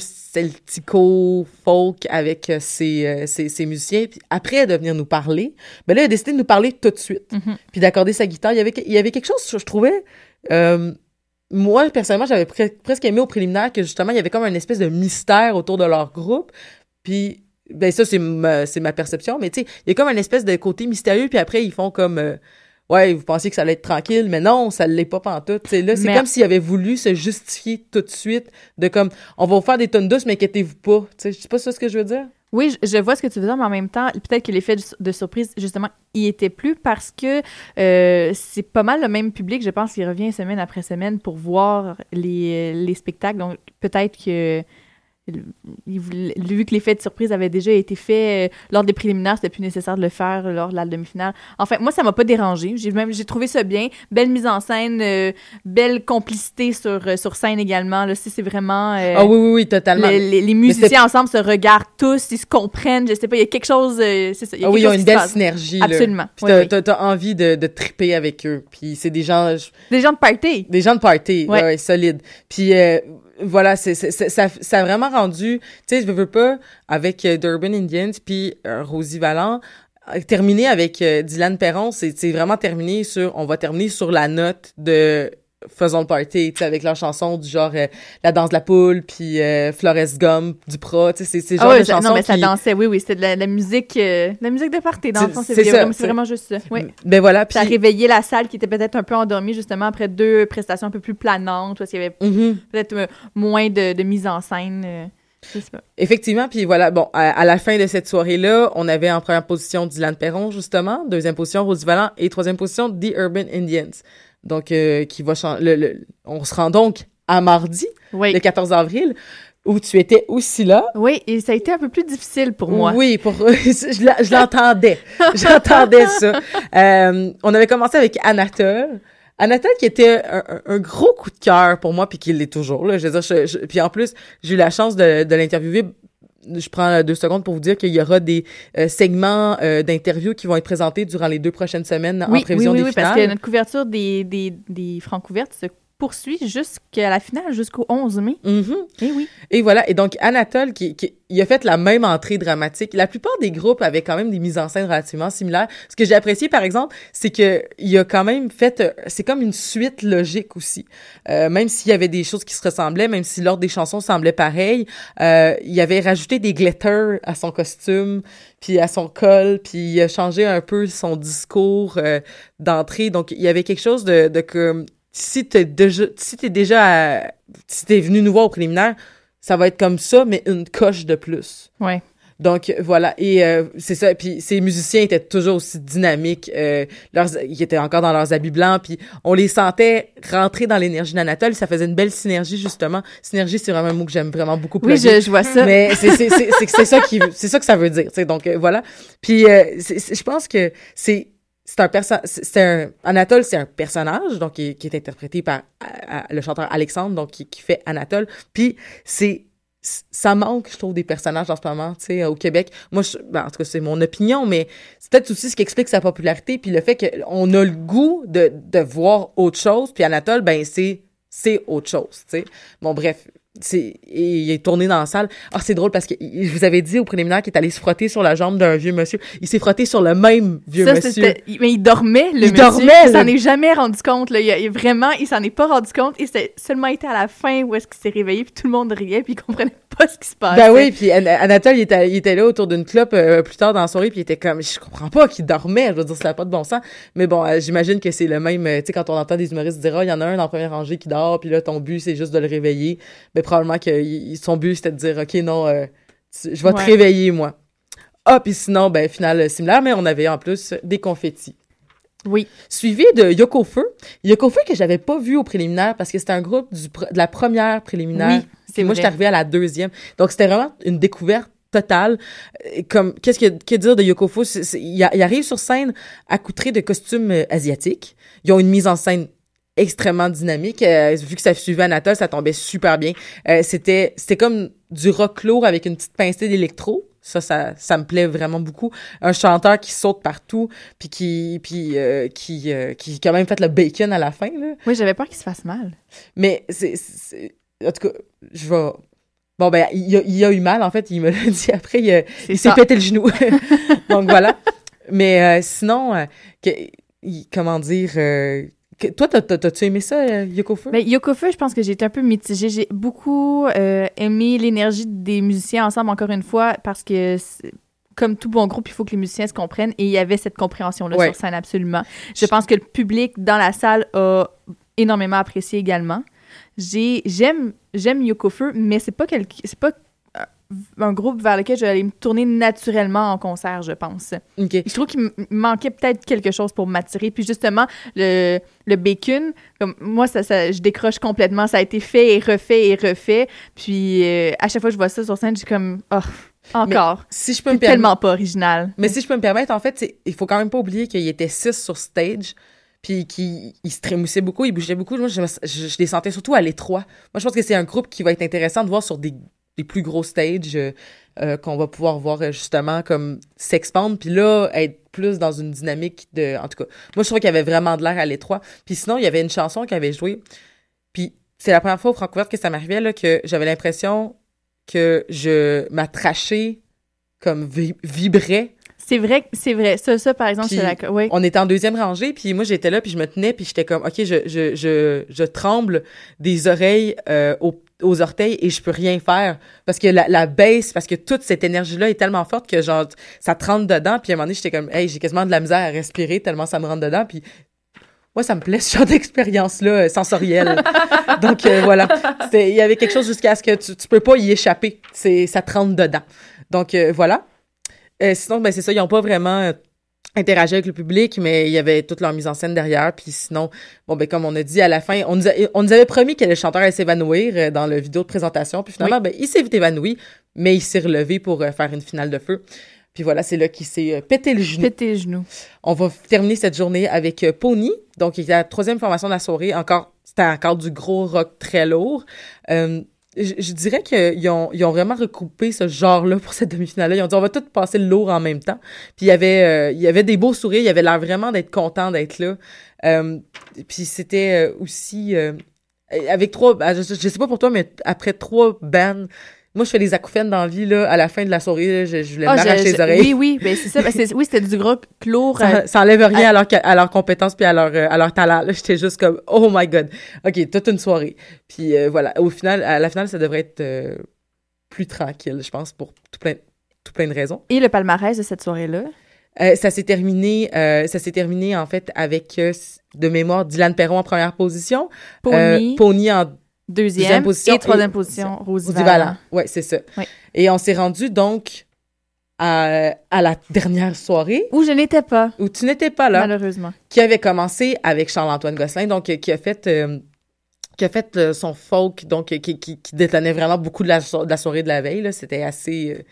E: celtico-folk avec euh, ses, euh, ses, ses musiciens, puis après de venir nous parler, ben là, il a décidé de nous parler tout de suite,
B: Mhm.
E: puis d'accorder sa guitare. Il y avait, il y avait quelque chose, je trouvais... euh, moi, personnellement, j'avais pre- presque aimé au préliminaire que justement, il y avait comme une espèce de mystère autour de leur groupe. Puis, ben ça, c'est ma, c'est ma perception, mais tu sais, il y a comme une espèce de côté mystérieux, puis après, ils font comme... euh, ouais, vous pensiez que ça allait être tranquille, mais non, ça l'est pas pantoute. Tu sais, là, c'est
B: Mais-
E: comme s'ils avaient voulu se justifier tout de suite de comme, on va vous faire des tonnes douces, mais inquiétez-vous pas. Tu sais, je sais pas ça ce que je veux dire?
B: Oui, je, je vois ce que tu veux dire, mais en même temps, peut-être que l'effet de, de surprise, justement, y était plus parce que euh, c'est pas mal le même public, je pense, qui revient semaine après semaine pour voir les, les spectacles. Donc, peut-être que il voulait- vu que l'effet de surprise avait déjà été fait euh, lors des préliminaires, c'était plus nécessaire de le faire lors de la demi-finale. En fait, moi, ça m'a pas dérangé. J'ai même j'ai trouvé ça bien. Belle mise en scène, euh, belle complicité sur, euh, sur scène également. Là, c'est c'est vraiment... euh,
E: Ah oui, oui, oui, totalement.
B: les, musiciens ensemble se regardent tous, ils se comprennent, je sais pas, il y a quelque chose, euh, c'est ça. il y a
E: Ah oui, ils ont une belle
B: passe.
E: synergie.
B: Absolument.
E: Puis
B: Oui,
E: t'as,
B: oui.
E: t'as- envie de, de triper avec eux. Puis c'est des gens,
B: Des gens de party.
E: des gens de party, ouais,
B: Ouais.
E: ouais, solide. Puis voilà, c'est, ça, ça a vraiment rendu, tu sais, je veux, pas, avec euh, Durban Indians, puis euh, Rosie Vallant, euh, terminer avec Dylan Perron, c'est, c'est vraiment terminé sur, on va terminer sur la note de Faisons le party, tu sais, avec leur chanson du genre euh, La danse de la poule, puis euh, Flores Gum, du Pro, tu sais, c'est,
B: Ah
E: genre de chansons
B: non, mais ça
E: qui-
B: dansait, oui, oui, c'était de la, la musique, euh, la musique de party, dans le fond, c'est vraiment, juste ça. Oui.
E: Ben voilà, puis...
B: Ça a réveillé la salle qui était peut-être un peu endormie, justement, après deux prestations un peu plus planantes, parce qu'il y avait
E: Mhm.
B: peut-être moins de, de mise en scène.
E: Effectivement, puis voilà, bon, à, à la fin de cette soirée-là, on avait en première position Dylan Perron, justement, deuxième position Rosie Vallant et troisième position The Urban Indians. Donc, euh, qui va changer. Le, le- on se rend donc à mardi,
B: Oui.
E: le 14 avril, où tu étais aussi là.
B: Oui, et ça a été un peu plus difficile pour moi.
E: Oui, pour [LAUGHS] je l'entendais. [LAUGHS] J'entendais ça. Euh, on avait commencé avec Anatole. Anatole qui était un gros coup de cœur pour moi, puis qui l'est toujours. Là. Je veux dire, je- je- puis en plus, j'ai eu la chance de, de l'interviewer. Je prends euh, deux secondes pour vous dire qu'il y aura des euh, segments euh, d'interviews qui vont être présentés durant les deux prochaines semaines en
B: Oui, oui,
E: prévision
B: oui,
E: des
B: oui,
E: finales.
B: parce que notre couverture des, des, des francs couvertes se poursuit jusqu'à la finale, jusqu'au 11 mai.
E: Mhm.
B: Eh oui.
E: Et voilà. Et donc, Anatole, qui, qui il a fait la même entrée dramatique. La plupart des groupes avaient quand même des mises en scène relativement similaires. Ce que j'ai apprécié, par exemple, c'est que il a quand même fait, euh, c'est comme une suite logique aussi. Euh, même s'il y avait des choses qui se ressemblaient, même si l'ordre des chansons semblait pareil, euh, il avait rajouté des glitters à son costume, puis à son col, puis il a changé un peu son discours euh, d'entrée. Donc, il y avait quelque chose de, de comme si t'es déjà, si t'es déjà, à- si t'es venu nous voir au préliminaire, ça va être comme ça, mais une coche de plus.
B: Ouais.
E: Donc voilà, et euh, c'est ça. Puis ces musiciens étaient toujours aussi dynamiques. Euh, leurs, ils étaient encore dans leurs habits blancs, puis on les sentait rentrer dans l'énergie d'Anatole. Ça faisait une belle synergie justement. Synergie, c'est vraiment un mot que j'aime vraiment beaucoup.
B: Oui,
E: plugger.
B: je, je vois ça.
E: Mais c'est c'est c'est c'est que c'est ça qui c'est ça que ça veut dire. tu sais. Donc euh, voilà. Puis euh, je pense que c'est c'est un c'est un, Anatole, c'est un personnage, donc, qui, est- interprété par euh, euh, le chanteur Alexandre, donc, qui, qui fait Anatole. Puis, c'est, ça manque, je trouve, des personnages en ce moment, tu sais, au Québec. Moi, je, ben, en tout cas, c'est mon opinion, mais c'est peut-être aussi ce qui explique sa popularité, puis le fait qu'on a le goût de, de voir autre chose, puis Anatole, ben, c'est, c'est autre chose, tu sais. Bon, bref. Et il est tourné dans la salle. Ah, c'est drôle parce que je vous avais dit au préliminaire qu'il est allé se frotter sur la jambe d'un vieux monsieur. Il s'est frotté sur le même vieux
B: Ça,
E: monsieur.
B: Mais il dormait, le
E: Il
B: monsieur.
E: dormait,
B: Il s'en est jamais rendu compte. Là. Il, vraiment, il s'en est pas rendu compte. Et c'est seulement été à la fin où est-ce qu'il s'est réveillé, puis tout le monde riait, puis il comprenait [LAUGHS] pas ce qui se passait.
E: Ben oui, puis An- Anatole, il était, il était là autour d'une clope euh, plus tard dans la soirée, puis il était comme, je comprends pas qu'il dormait, je veux dire, ça n'a pas de bon sens. Mais bon, euh, j'imagine que c'est le même, euh, tu sais, quand on entend des humoristes dire, ah, il y en a un dans la première rangée qui dort, puis là, ton but, c'est juste de le réveiller. Mais probablement que il- son but, c'était de dire, OK, non, euh, tu- je vais te réveiller, moi. Ah, puis sinon, ben, final euh, similaire, mais on avait en plus des confettis.
B: Oui.
E: Suivi de Yoko Feu. Yoko Feu que j'avais pas vu au préliminaire parce que c'était un groupe du de la première préliminaire.
B: Oui, c'est
E: moi, j'étais arrivée à la deuxième. Donc, c'était vraiment une découverte totale. Euh, Comme, qu'est-ce que, que dire de Yoko Feu? Il arrive sur scène accoutré de costumes asiatiques. Ils ont une mise en scène extrêmement dynamique. Euh, vu que ça suivait Anatole, ça tombait super bien. Euh, c'était, c'était comme du rock lourd avec une petite pincée d'électro. Ça, ça, ça me plaît vraiment beaucoup. Un chanteur qui saute partout, puis qui, puis, euh, qui, euh, qui, a même fait le bacon à la fin, là.
B: Oui, j'avais peur qu'il se fasse mal.
E: Mais c'est, c'est- en tout cas, je vais. Bon, ben, il a, il a eu mal, en fait. Il me [LAUGHS] l'a dit après. Il, a-
B: C'est
E: il s'est pété le genou. [LAUGHS] Donc, voilà. Mais euh, sinon, euh, que- il- comment dire. euh, toi, t'as- t'as- t'as-tu aimé ça, euh, Yoko Feu?
B: Mais Yoko Feu, je pense que j'ai été un peu mitigée. J'ai beaucoup euh, aimé l'énergie des musiciens ensemble, encore une fois, parce que comme tout bon groupe, il faut que les musiciens se comprennent et il y avait cette compréhension-là
E: Ouais.
B: sur scène, absolument. Je pense que le public dans la salle a énormément apprécié également. J'ai, j'aime, j'aime Yoko Feu, mais c'est pas c'est pas un groupe vers lequel je vais aller me tourner naturellement en concert, je pense.
E: OK.
B: Je trouve qu'il manquait peut-être quelque chose pour m'attirer. Puis justement, le, le bacon, comme moi, ça, ça, je décroche complètement. Ça a été fait et refait et refait. Puis euh, à chaque fois que je vois ça sur scène, j'ai comme, oh, encore.
E: Si je peux
B: C'est
E: me permettre.
B: tellement pas original.
E: Mais si je peux me permettre, en fait, il faut quand même pas oublier qu'il était six sur stage, puis qu'il il se trémoussait beaucoup, il bougeait beaucoup. Moi, je, je- je les sentais surtout à l'étroit. Moi, je pense que c'est un groupe qui va être intéressant de voir sur des, des plus gros stages euh, euh, qu'on va pouvoir voir euh, justement comme s'expandre, puis là, être plus dans une dynamique de... En tout cas, moi, je trouvais qu'il y avait vraiment de l'air à l'étroit. Puis sinon, il y avait une chanson qui avait joué, puis c'est la première fois au Francouverte que ça m'arrivait, là, que j'avais l'impression que je... ma trachée comme vi- vibrait
B: C'est vrai, c'est vrai. Ça, ça par exemple, c'est d'accord. Oui.
E: on était en deuxième rangée, puis moi j'étais là, puis je me tenais, puis j'étais comme, ok, je, je, je, je tremble des oreilles euh, aux, aux orteils et je peux rien faire parce que la, la baisse, parce que toute cette énergie-là est tellement forte que genre ça te rentre dedans, puis à un moment donné j'étais comme, hey, j'ai quasiment de la misère à respirer tellement ça me rentre dedans, puis moi ça me plaît ce genre [LAUGHS] d'expérience-là euh, sensorielle. [LAUGHS] Donc euh, voilà, il y avait quelque chose jusqu'à ce que tu, tu peux pas y échapper, c'est ça te rentre dedans. Donc euh, voilà. Euh, sinon, ben c'est ça, ils ont pas vraiment euh, interagi avec le public, mais il y avait toute leur mise en scène derrière. Puis sinon, bon ben comme on a dit à la fin, on nous, a- on nous avait promis que le chanteur allait s'évanouir euh, dans le vidéo de présentation. Puis finalement, ben il s'est vite évanoui, mais il s'est relevé pour euh, faire une finale de feu. Puis voilà, c'est là qu'il s'est euh, pété le genou.
B: Péter les genoux.
E: On va terminer cette journée avec Pony. Donc, il était la troisième formation de la soirée. Encore, c'était encore du gros rock très lourd. Euh, je, je dirais qu'ils ont, ils ont vraiment recoupé ce genre-là pour cette demi-finale-là. Ils ont dit, on va tout passer le lourd en même temps. Puis il y avait, euh, il y avait des beaux sourires. Il y avait l'air vraiment d'être content d'être là. Euh, puis c'était euh, aussi... euh, avec trois... ah, Je, je sais pas pour toi, mais après trois bands... Moi, je fais des acouphènes dans la vie, là. À la fin de la soirée, là, je, je voulais
B: Ah,
E: m'arracher
B: je-
E: les oreilles.
B: Oui, oui, ben c'est ça. Ben, oui, c'était du gros lourd. euh,
E: Ça, [LAUGHS] ça enlève rien à leur, à leur compétence puis à leur, euh, à leur talent. J'étais juste comme, oh my god. OK, toute une soirée. Puis euh, voilà, au final, à la finale, ça devrait être euh, plus tranquille, je pense, pour tout plein, tout plein de raisons.
B: Et le palmarès de cette soirée-là?
E: Euh, ça s'est terminé, ça s'est terminé en fait avec de mémoire Dylan Perron en première position,
B: Pony,
E: Pony en
B: deuxième,
E: deuxième position
B: et troisième
E: et-
B: position, Rosie.
E: Ouais, c'est ça.
B: Oui.
E: Et on s'est rendu donc à, à la dernière soirée
B: Où je n'étais pas,
E: où tu n'étais pas là.
B: malheureusement.
E: qui avait commencé avec Charles-Antoine Gosselin, donc euh, qui a fait euh, qui a fait euh, son folk, donc qui, qui, qui détenait vraiment beaucoup de la, so- de la soirée de la veille. C'était assez euh,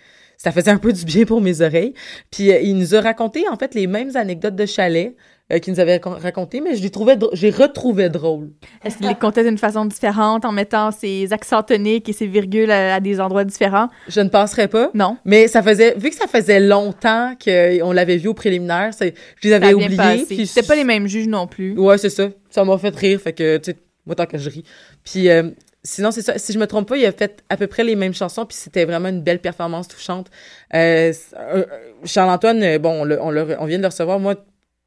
E: ça faisait un peu du bien pour mes oreilles. Puis euh, il nous a raconté en fait les mêmes anecdotes de chalet euh, qu'il nous avait racon- raconté, mais je les trouvais, j'ai retrouvé drôle.
B: Est-ce qu'il les comptait d'une façon différente en mettant ses accents toniques et ses virgules à, à des endroits différents?
E: Je ne penserais pas.
B: Non.
E: Mais ça faisait, vu que ça faisait longtemps qu'on l'avait vu au préliminaire, je les avais oubliés. puis
B: C'était pas les mêmes juges non plus.
E: Ouais, c'est ça. Ça m'a fait rire, fait que, tu sais, moi, tant que je ris. Puis, euh, sinon, c'est ça. Si je me trompe pas, il a fait à peu près les mêmes chansons, puis c'était vraiment une belle performance touchante. Euh, euh, Charles-Antoine, euh, bon, on, le- on, le- on vient de le recevoir. Moi,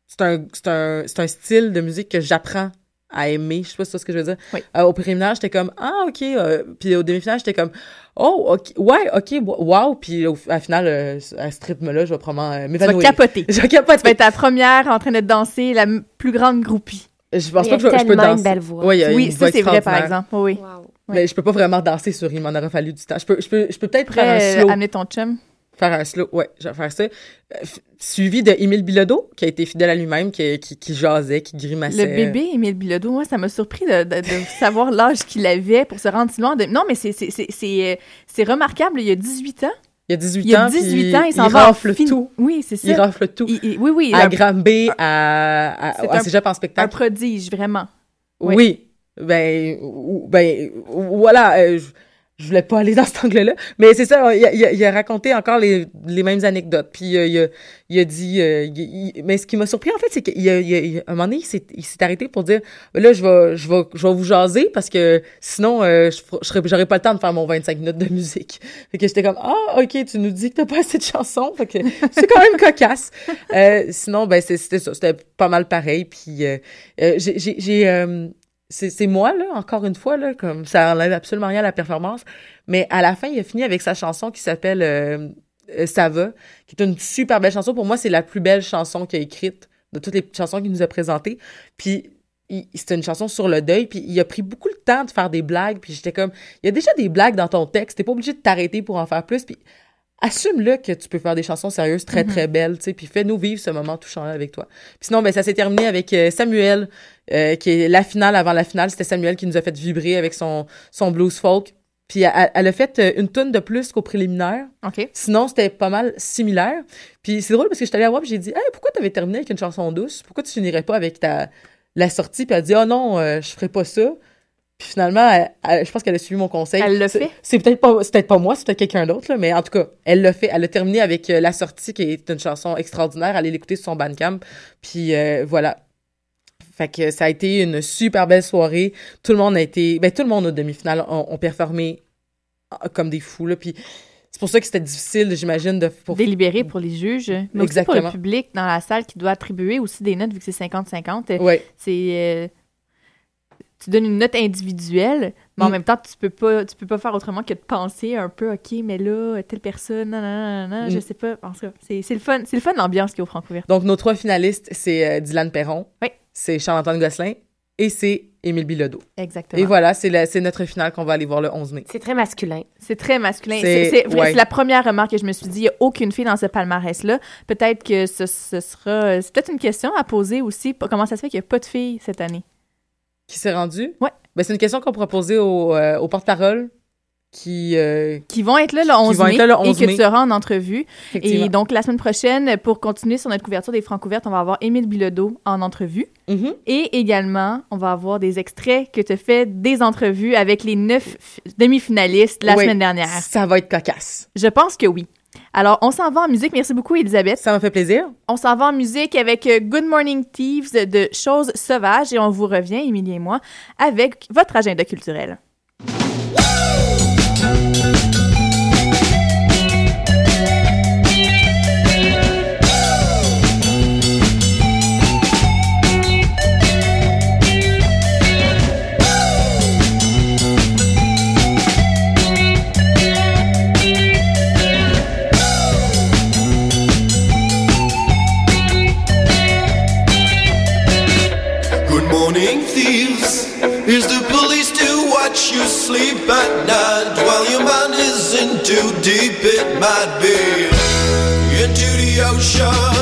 E: c'est un, c'est un, c'est un style de musique que j'apprends à aimer. Je sais pas si c'est ce que je veux dire.
B: Oui.
E: Euh, au préliminaire, j'étais comme, ah, OK. euh, puis au demi-finale, j'étais comme, oh, OK. Ouais, OK. Wow. Puis au, à la finale, euh, à ce rythme-là, je vais probablement euh,
B: Tu vas
E: m'évanouir.
B: capoter.
E: Je vais
B: Tu vas
E: capoter. [LAUGHS]
B: être la première en train de danser, la plus grande groupie.
E: Je pense
C: Il
E: pas que je, je peux
C: tellement une
E: danser.
C: belle voix.
E: Ouais, il y a
B: Oui,
E: une
B: ça
E: voix
B: c'est vrai par exemple. Oui.
C: Wow.
E: Mais je peux pas vraiment danser sur Il m'en aurait fallu du temps. Je peux, je peux, je peux peut-être faire un slow.
B: euh, amener ton chum.
E: Faire un slow, ouais, je vais faire ça. Euh, suivi de Émile Bilodeau, qui a été fidèle à lui-même, qui, qui, qui jasait, qui grimaçait.
B: Le bébé Émile Bilodeau, moi, ça m'a surpris de, de- de [LAUGHS] savoir l'âge qu'il avait pour se rendre si loin. De... Non, mais c'est- c'est- c'est c'est, euh, c'est remarquable. Il y a 18 ans.
E: Il y a 18
B: Il a
E: ans.
B: 18
E: puis
B: ans, il s'en va
E: rafle
B: fin-
E: tout.
B: Oui, c'est ça.
E: Il rafle tout.
B: Il- il- oui, oui.
E: à
B: un,
E: Granby, à, à, à
B: un-
E: Cégep en
B: un
E: spectacle.
B: prodige, vraiment. oui.
E: Oui. Ben, ben, voilà. euh, je, je voulais pas aller [LAUGHS] dans cet angle-là. Mais c'est ça, il a, raconté encore les, les mêmes anecdotes. Puis euh, il, a, dit... euh, mais ce qui m'a surpris, en fait, c'est qu'il a, il a- il a- à un moment donné, il s'est, arrêté pour dire, là, je vais, je vais, je vais vous jaser parce que sinon, euh, je, j'aurais pas le temps de faire mon 25 minutes de musique. [LAUGHS] Fait que j'étais comme, ah, OK, tu nous dis que t'as pas assez de chansons. Fait que c'est quand même cocasse. Sinon, ben, c'était ça. C'était pas mal pareil. Puis j'ai... c'est moi, là, encore une fois, là, comme ça enlève absolument rien à la performance. Mais à la fin, il a fini avec sa chanson qui s'appelle euh, euh, Ça va, qui est une super belle chanson. Pour moi, c'est la plus belle chanson qu'il a écrite de toutes les chansons qu'il nous a présentées. Puis c'était une chanson sur le deuil, puis il a pris beaucoup le temps de faire des blagues, puis j'étais comme, il y a déjà des blagues dans ton texte, t'es pas obligé de t'arrêter pour en faire plus, assume-le que tu peux faire des chansons sérieuses très, très belles, tu sais, puis fais-nous vivre ce moment touchant avec toi. Puis sinon, ben, ça s'est terminé avec euh, Samuel, euh, qui est la finale avant la finale. C'était Samuel qui nous a fait vibrer avec son, son blues folk. Puis elle, elle a fait euh, une tonne de plus qu'au préliminaire.
B: OK.
E: Sinon, c'était pas mal similaire. Puis c'est drôle parce que j'étais allée la voir j'ai dit Hey, pourquoi t'avais terminé avec une chanson douce? Pourquoi tu finirais pas avec ta la sortie? Puis elle a dit Oh non, euh, je ferais pas ça. Puis finalement, elle- elle- je pense qu'elle a suivi mon conseil.
B: Elle l'a fait?
E: C'est peut-être pas, c'est peut-être pas moi, c'est peut-être quelqu'un d'autre, là, mais en tout cas, elle l'a fait. Elle a terminé avec euh, la sortie qui est une chanson extraordinaire. Allez l'écouter sur son bandcamp. Puis euh, voilà. Fait que ça a été une super belle soirée. Tout le monde a été, ben tout le monde aux demi-finales ont, ont performé euh, comme des fous là. Puis c'est pour ça que c'était difficile, j'imagine, de pour
B: Délibéré pour les juges, mais aussi pour le
E: Exactement.
B: public dans la salle qui doit attribuer aussi des notes vu que c'est 50-50.
E: Ouais.
B: C'est euh, tu donnes une note individuelle, mais en
E: Mm.
B: même temps tu peux pas tu peux pas faire autrement que de penser un peu OK, mais là telle personne nan, nan, nan, je
E: Mm.
B: sais pas, en tout cas, c'est le fun, c'est le fun l'ambiance qui est au Francouverte.
E: Donc nos trois finalistes, c'est euh, Dylan Perron,
B: Oui.
E: c'est Charles-Antoine Gosselin et c'est Émile Bilodeau.
B: Exactement.
E: Et voilà, c'est notre finale qu'on va aller voir le 11 mai.
C: C'est très masculin.
B: C'est très masculin.
E: C'est- ouais.
B: la première remarque que je me suis dit. Il n'y a aucune fille dans ce palmarès-là. Peut-être que ce, ce sera. C'est peut-être une question à poser aussi. Comment ça se fait qu'il n'y a pas de filles cette année?
E: Qui s'est rendu?
B: Ouais.
E: Ben, c'est une question qu'on pourra poser au, euh, au porte-parole qui, euh,
B: Qui vont être là le 11
E: vont
B: mai
E: le 11
B: et que
E: mai.
B: tu auras en entrevue. Et donc, la semaine prochaine, pour continuer sur notre couverture des Francouvertes, on va avoir Émile Bilodeau en entrevue.
E: Mhm.
B: Et également, on va avoir des extraits que tu as fait des entrevues avec les neuf demi-finalistes la
E: Oui.
B: semaine dernière.
E: Ça va être cocasse.
B: Je pense que oui. Alors, on s'en va en musique. Merci beaucoup, Elisabeth.
E: Ça m'a fait plaisir.
B: On s'en va en musique avec euh, Good Morning Thieves de Choses Sauvages et on vous revient, Émilie et moi, avec votre agenda culturel.
I: At night while your mind is in too deep? It might be into the ocean.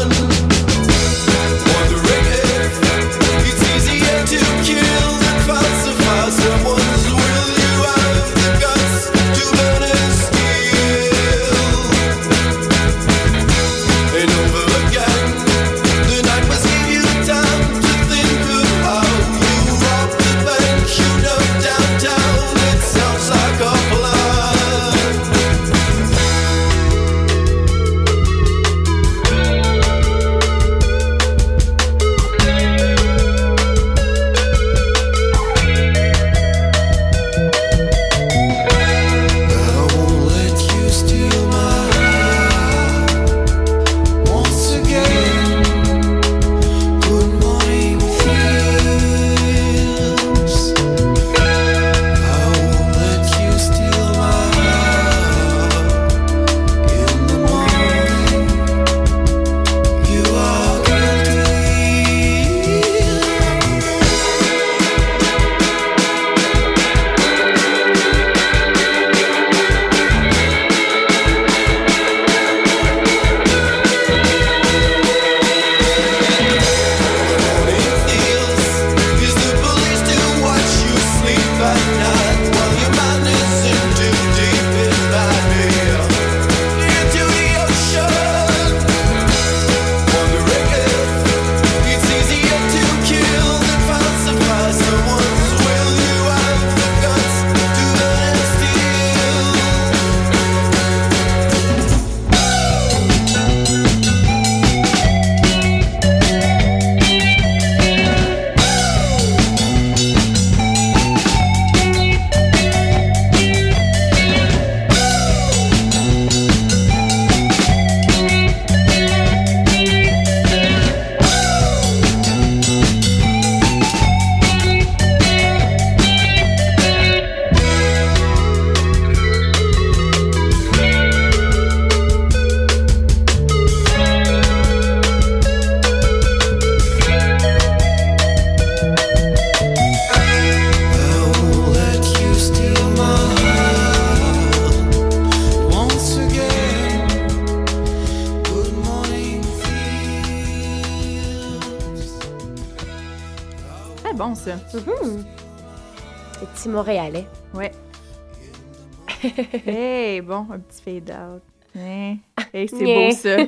C: Les petits Montréalais.
B: Ouais. [LAUGHS] hey, bon, un petit fade-out. Hein? Hey, c'est beau, ça. [LAUGHS]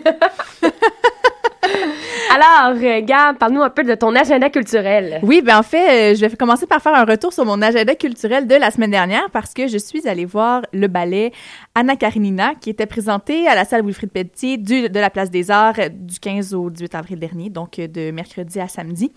C: Alors, euh, Gab, parle-nous un peu de ton agenda culturel.
B: Oui, ben en fait, euh, je vais commencer par faire un retour sur mon agenda culturel de la semaine dernière parce que je suis allée voir le ballet Anna Karenina qui était présenté à la salle Wilfrid du, de la Place des Arts euh, du 15 au 18 avril dernier, donc euh, de mercredi à samedi.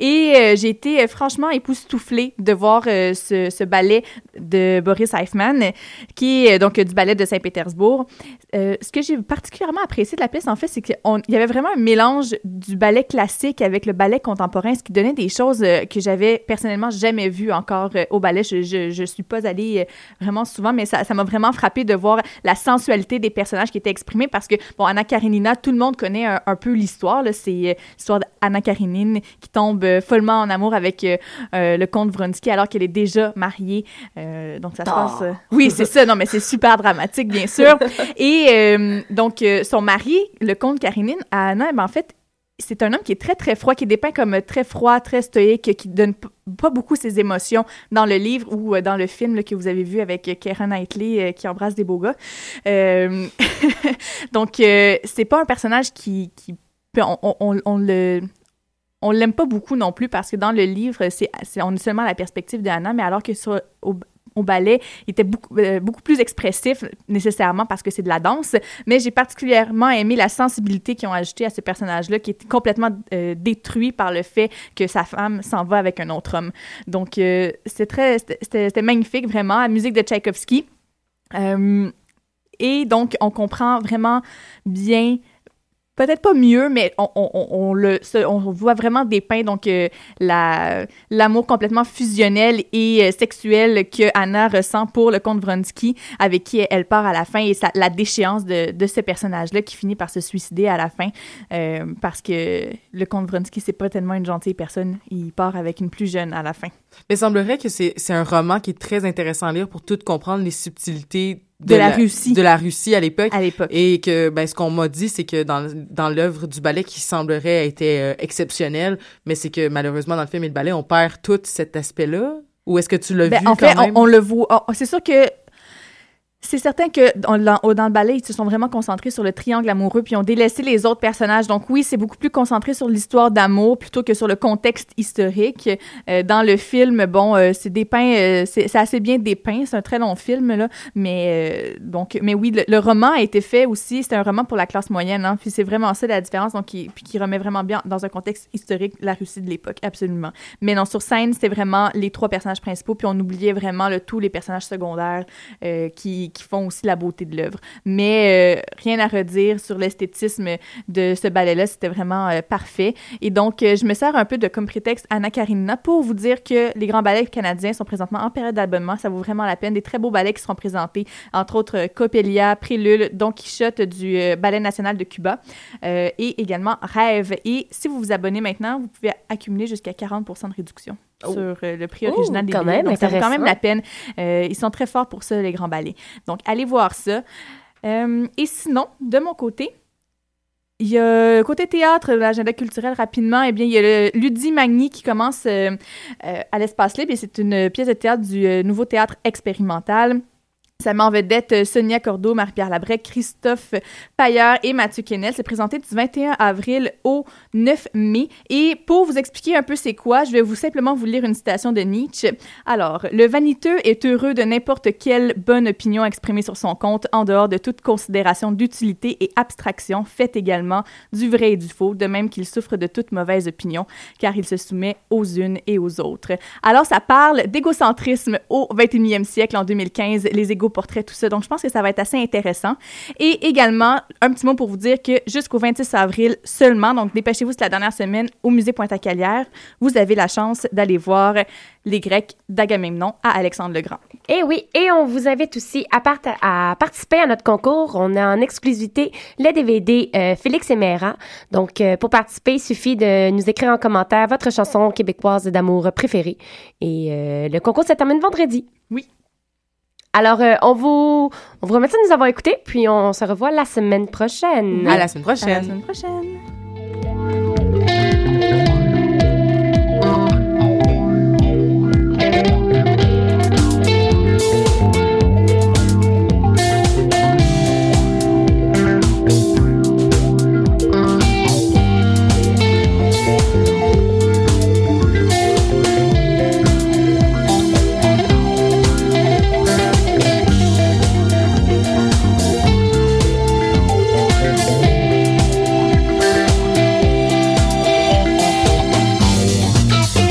B: Et euh, j'ai été franchement époustouflée de voir ce, ballet de Boris Eifman, euh, qui est donc du ballet de Saint-Pétersbourg. Ce que j'ai particulièrement apprécié de la pièce, en fait, c'est qu'il y avait vraiment un mélange du ballet classique avec le ballet contemporain, ce qui donnait des choses que j'avais personnellement jamais vues encore au ballet. Je, je suis pas allée vraiment souvent, mais ça m'a vraiment frappé de voir la sensualité des personnages qui étaient exprimés parce que, bon, Anna Karenina, tout le monde connaît un, un peu l'histoire. là. C'est euh, l'histoire d'Anna Karenine qui tombe euh, follement en amour avec euh, le comte Vronsky alors qu'elle est déjà mariée. Donc, ça se passe... Oui, c'est ça. Non, mais c'est super dramatique, bien sûr. [LAUGHS] Et donc, son mari, le comte Karenine, à Anna, ben, en fait, c'est un homme qui est très, très froid, qui est dépeint comme très froid, très stoïque, qui donne pas beaucoup ses émotions dans le livre ou euh, dans le film que vous avez vu avec euh, Keira Knightley euh, qui embrasse des beaux gars. Euh, [LAUGHS] donc, c'est pas un personnage qui... on, on- le... On l'aime pas beaucoup non plus parce que dans le livre, c'est, on est seulement à la perspective d'Anna, mais alors que sur, au ballet, était beaucoup, euh, beaucoup plus expressif, nécessairement parce que c'est de la danse. Mais j'ai particulièrement aimé la sensibilité qu'ils ont ajoutée à ce personnage-là, qui est complètement euh, détruit par le fait que sa femme s'en va avec un autre homme. Donc, euh, c'est très, c'était, magnifique, vraiment. La musique de Tchaïkovski. Et donc, on comprend vraiment bien peut-être pas mieux, mais on, le, on voit vraiment dépeint donc euh, la l'amour complètement fusionnel et euh, sexuel que Anna ressent pour le comte Vronsky, avec qui elle part à la fin, et la déchéance de, ce personnage-là qui finit par se suicider à la fin, euh, parce que le comte Vronsky, c'est pas tellement une gentille personne, il part avec une plus jeune à la fin.
E: Mais il semblerait que c'est un roman qui est très intéressant à lire pour tout comprendre les subtilités
B: De la Russie.
E: de la Russie à l'époque
B: À l'époque.
E: et que ben ce qu'on m'a dit c'est que dans dans l'œuvre du ballet qui semblerait être euh, exceptionnel mais c'est que malheureusement dans le film et le ballet on perd tout cet aspect-là ou est-ce que tu l'as
B: Ben,
E: vu
B: en
E: quand
B: fait,
E: même?
B: on, on le voit. oh, c'est sûr que c'est certain que dans, le ballet, ils se sont vraiment concentrés sur le triangle amoureux, puis ont délaissé les autres personnages. Donc oui, c'est beaucoup plus concentré sur l'histoire d'amour plutôt que sur le contexte historique. Euh, dans le film, bon, euh, c'est dépeint, euh, c'est assez bien dépeint. C'est un très long film là, mais euh, donc, mais oui, le, roman a été fait aussi. C'est un roman pour la classe moyenne, hein, puis c'est vraiment ça la différence. Donc, qui, qui remet vraiment bien dans un contexte historique la Russie de l'époque, absolument. Mais non, sur scène, c'était vraiment les trois personnages principaux, puis on oubliait vraiment le, tous les personnages secondaires euh, qui, font aussi la beauté de l'œuvre. Mais euh, rien à redire sur l'esthétisme de ce ballet-là, c'était vraiment euh, parfait. Et donc, euh, je me sers un peu de comme prétexte Anna Karenina pour vous dire que les grands ballets canadiens sont présentement en période d'abonnement. Ça vaut vraiment la peine. Des très beaux ballets qui seront présentés, entre autres Coppelia, Prélude, Don Quichotte du Ballet national de Cuba et également Rêve. Et si vous vous abonnez maintenant, vous pouvez accumuler jusqu'à 40 de réduction
E: Oh.
B: sur euh, le prix
C: Oh,
B: original des
C: quand
B: billets.
C: même,
B: Donc, ça vaut quand même la peine. Euh, ils sont très forts pour ça, les grands ballets. Donc, allez voir ça. Euh, et sinon, de mon côté, il y a côté théâtre, l'agenda culturel rapidement, eh bien, il y a le Ludi Magni qui commence euh, à l'espace libre et c'est une pièce de théâtre du nouveau théâtre expérimental. Ça met en vedette euh, Sonia Cordeau, Marie-Pierre Labrec, Christophe Pailleur et Mathieu Kennel. C'est présenté du 21 avril au 9 mai. Et pour vous expliquer un peu c'est quoi, je vais vous simplement vous lire une citation de Nietzsche. Alors, le vaniteux est heureux de n'importe quelle bonne opinion exprimée sur son compte en dehors de toute considération d'utilité et abstraction, fait également du vrai et du faux, de même qu'il souffre de toute mauvaise opinion, car il se soumet aux unes et aux autres. Alors, ça parle d'égocentrisme au 21e siècle, en 2015, les portraits, tout ça. Donc, je pense que ça va être assez intéressant. Et également, un petit mot pour vous dire que jusqu'au 26 avril seulement, donc dépêchez-vous, c'est la dernière semaine, au musée Pointe-à-Calière, vous avez la chance d'aller voir les Grecs d'Agamemnon à Alexandre le Grand.
C: Et oui, et on vous invite aussi à, part- à participer à notre concours. On a en exclusivité le DVD euh, Félix et Mera. Donc, euh, pour participer, il suffit de nous écrire en commentaire votre chanson québécoise d'amour préférée. Et euh, le concours se termine vendredi.
B: Oui.
C: Alors, euh, on vous on vous remercie de nous avoir écoutés, puis on se revoit la semaine prochaine.
E: à la semaine
B: À la
E: prochaine
B: semaine prochaine!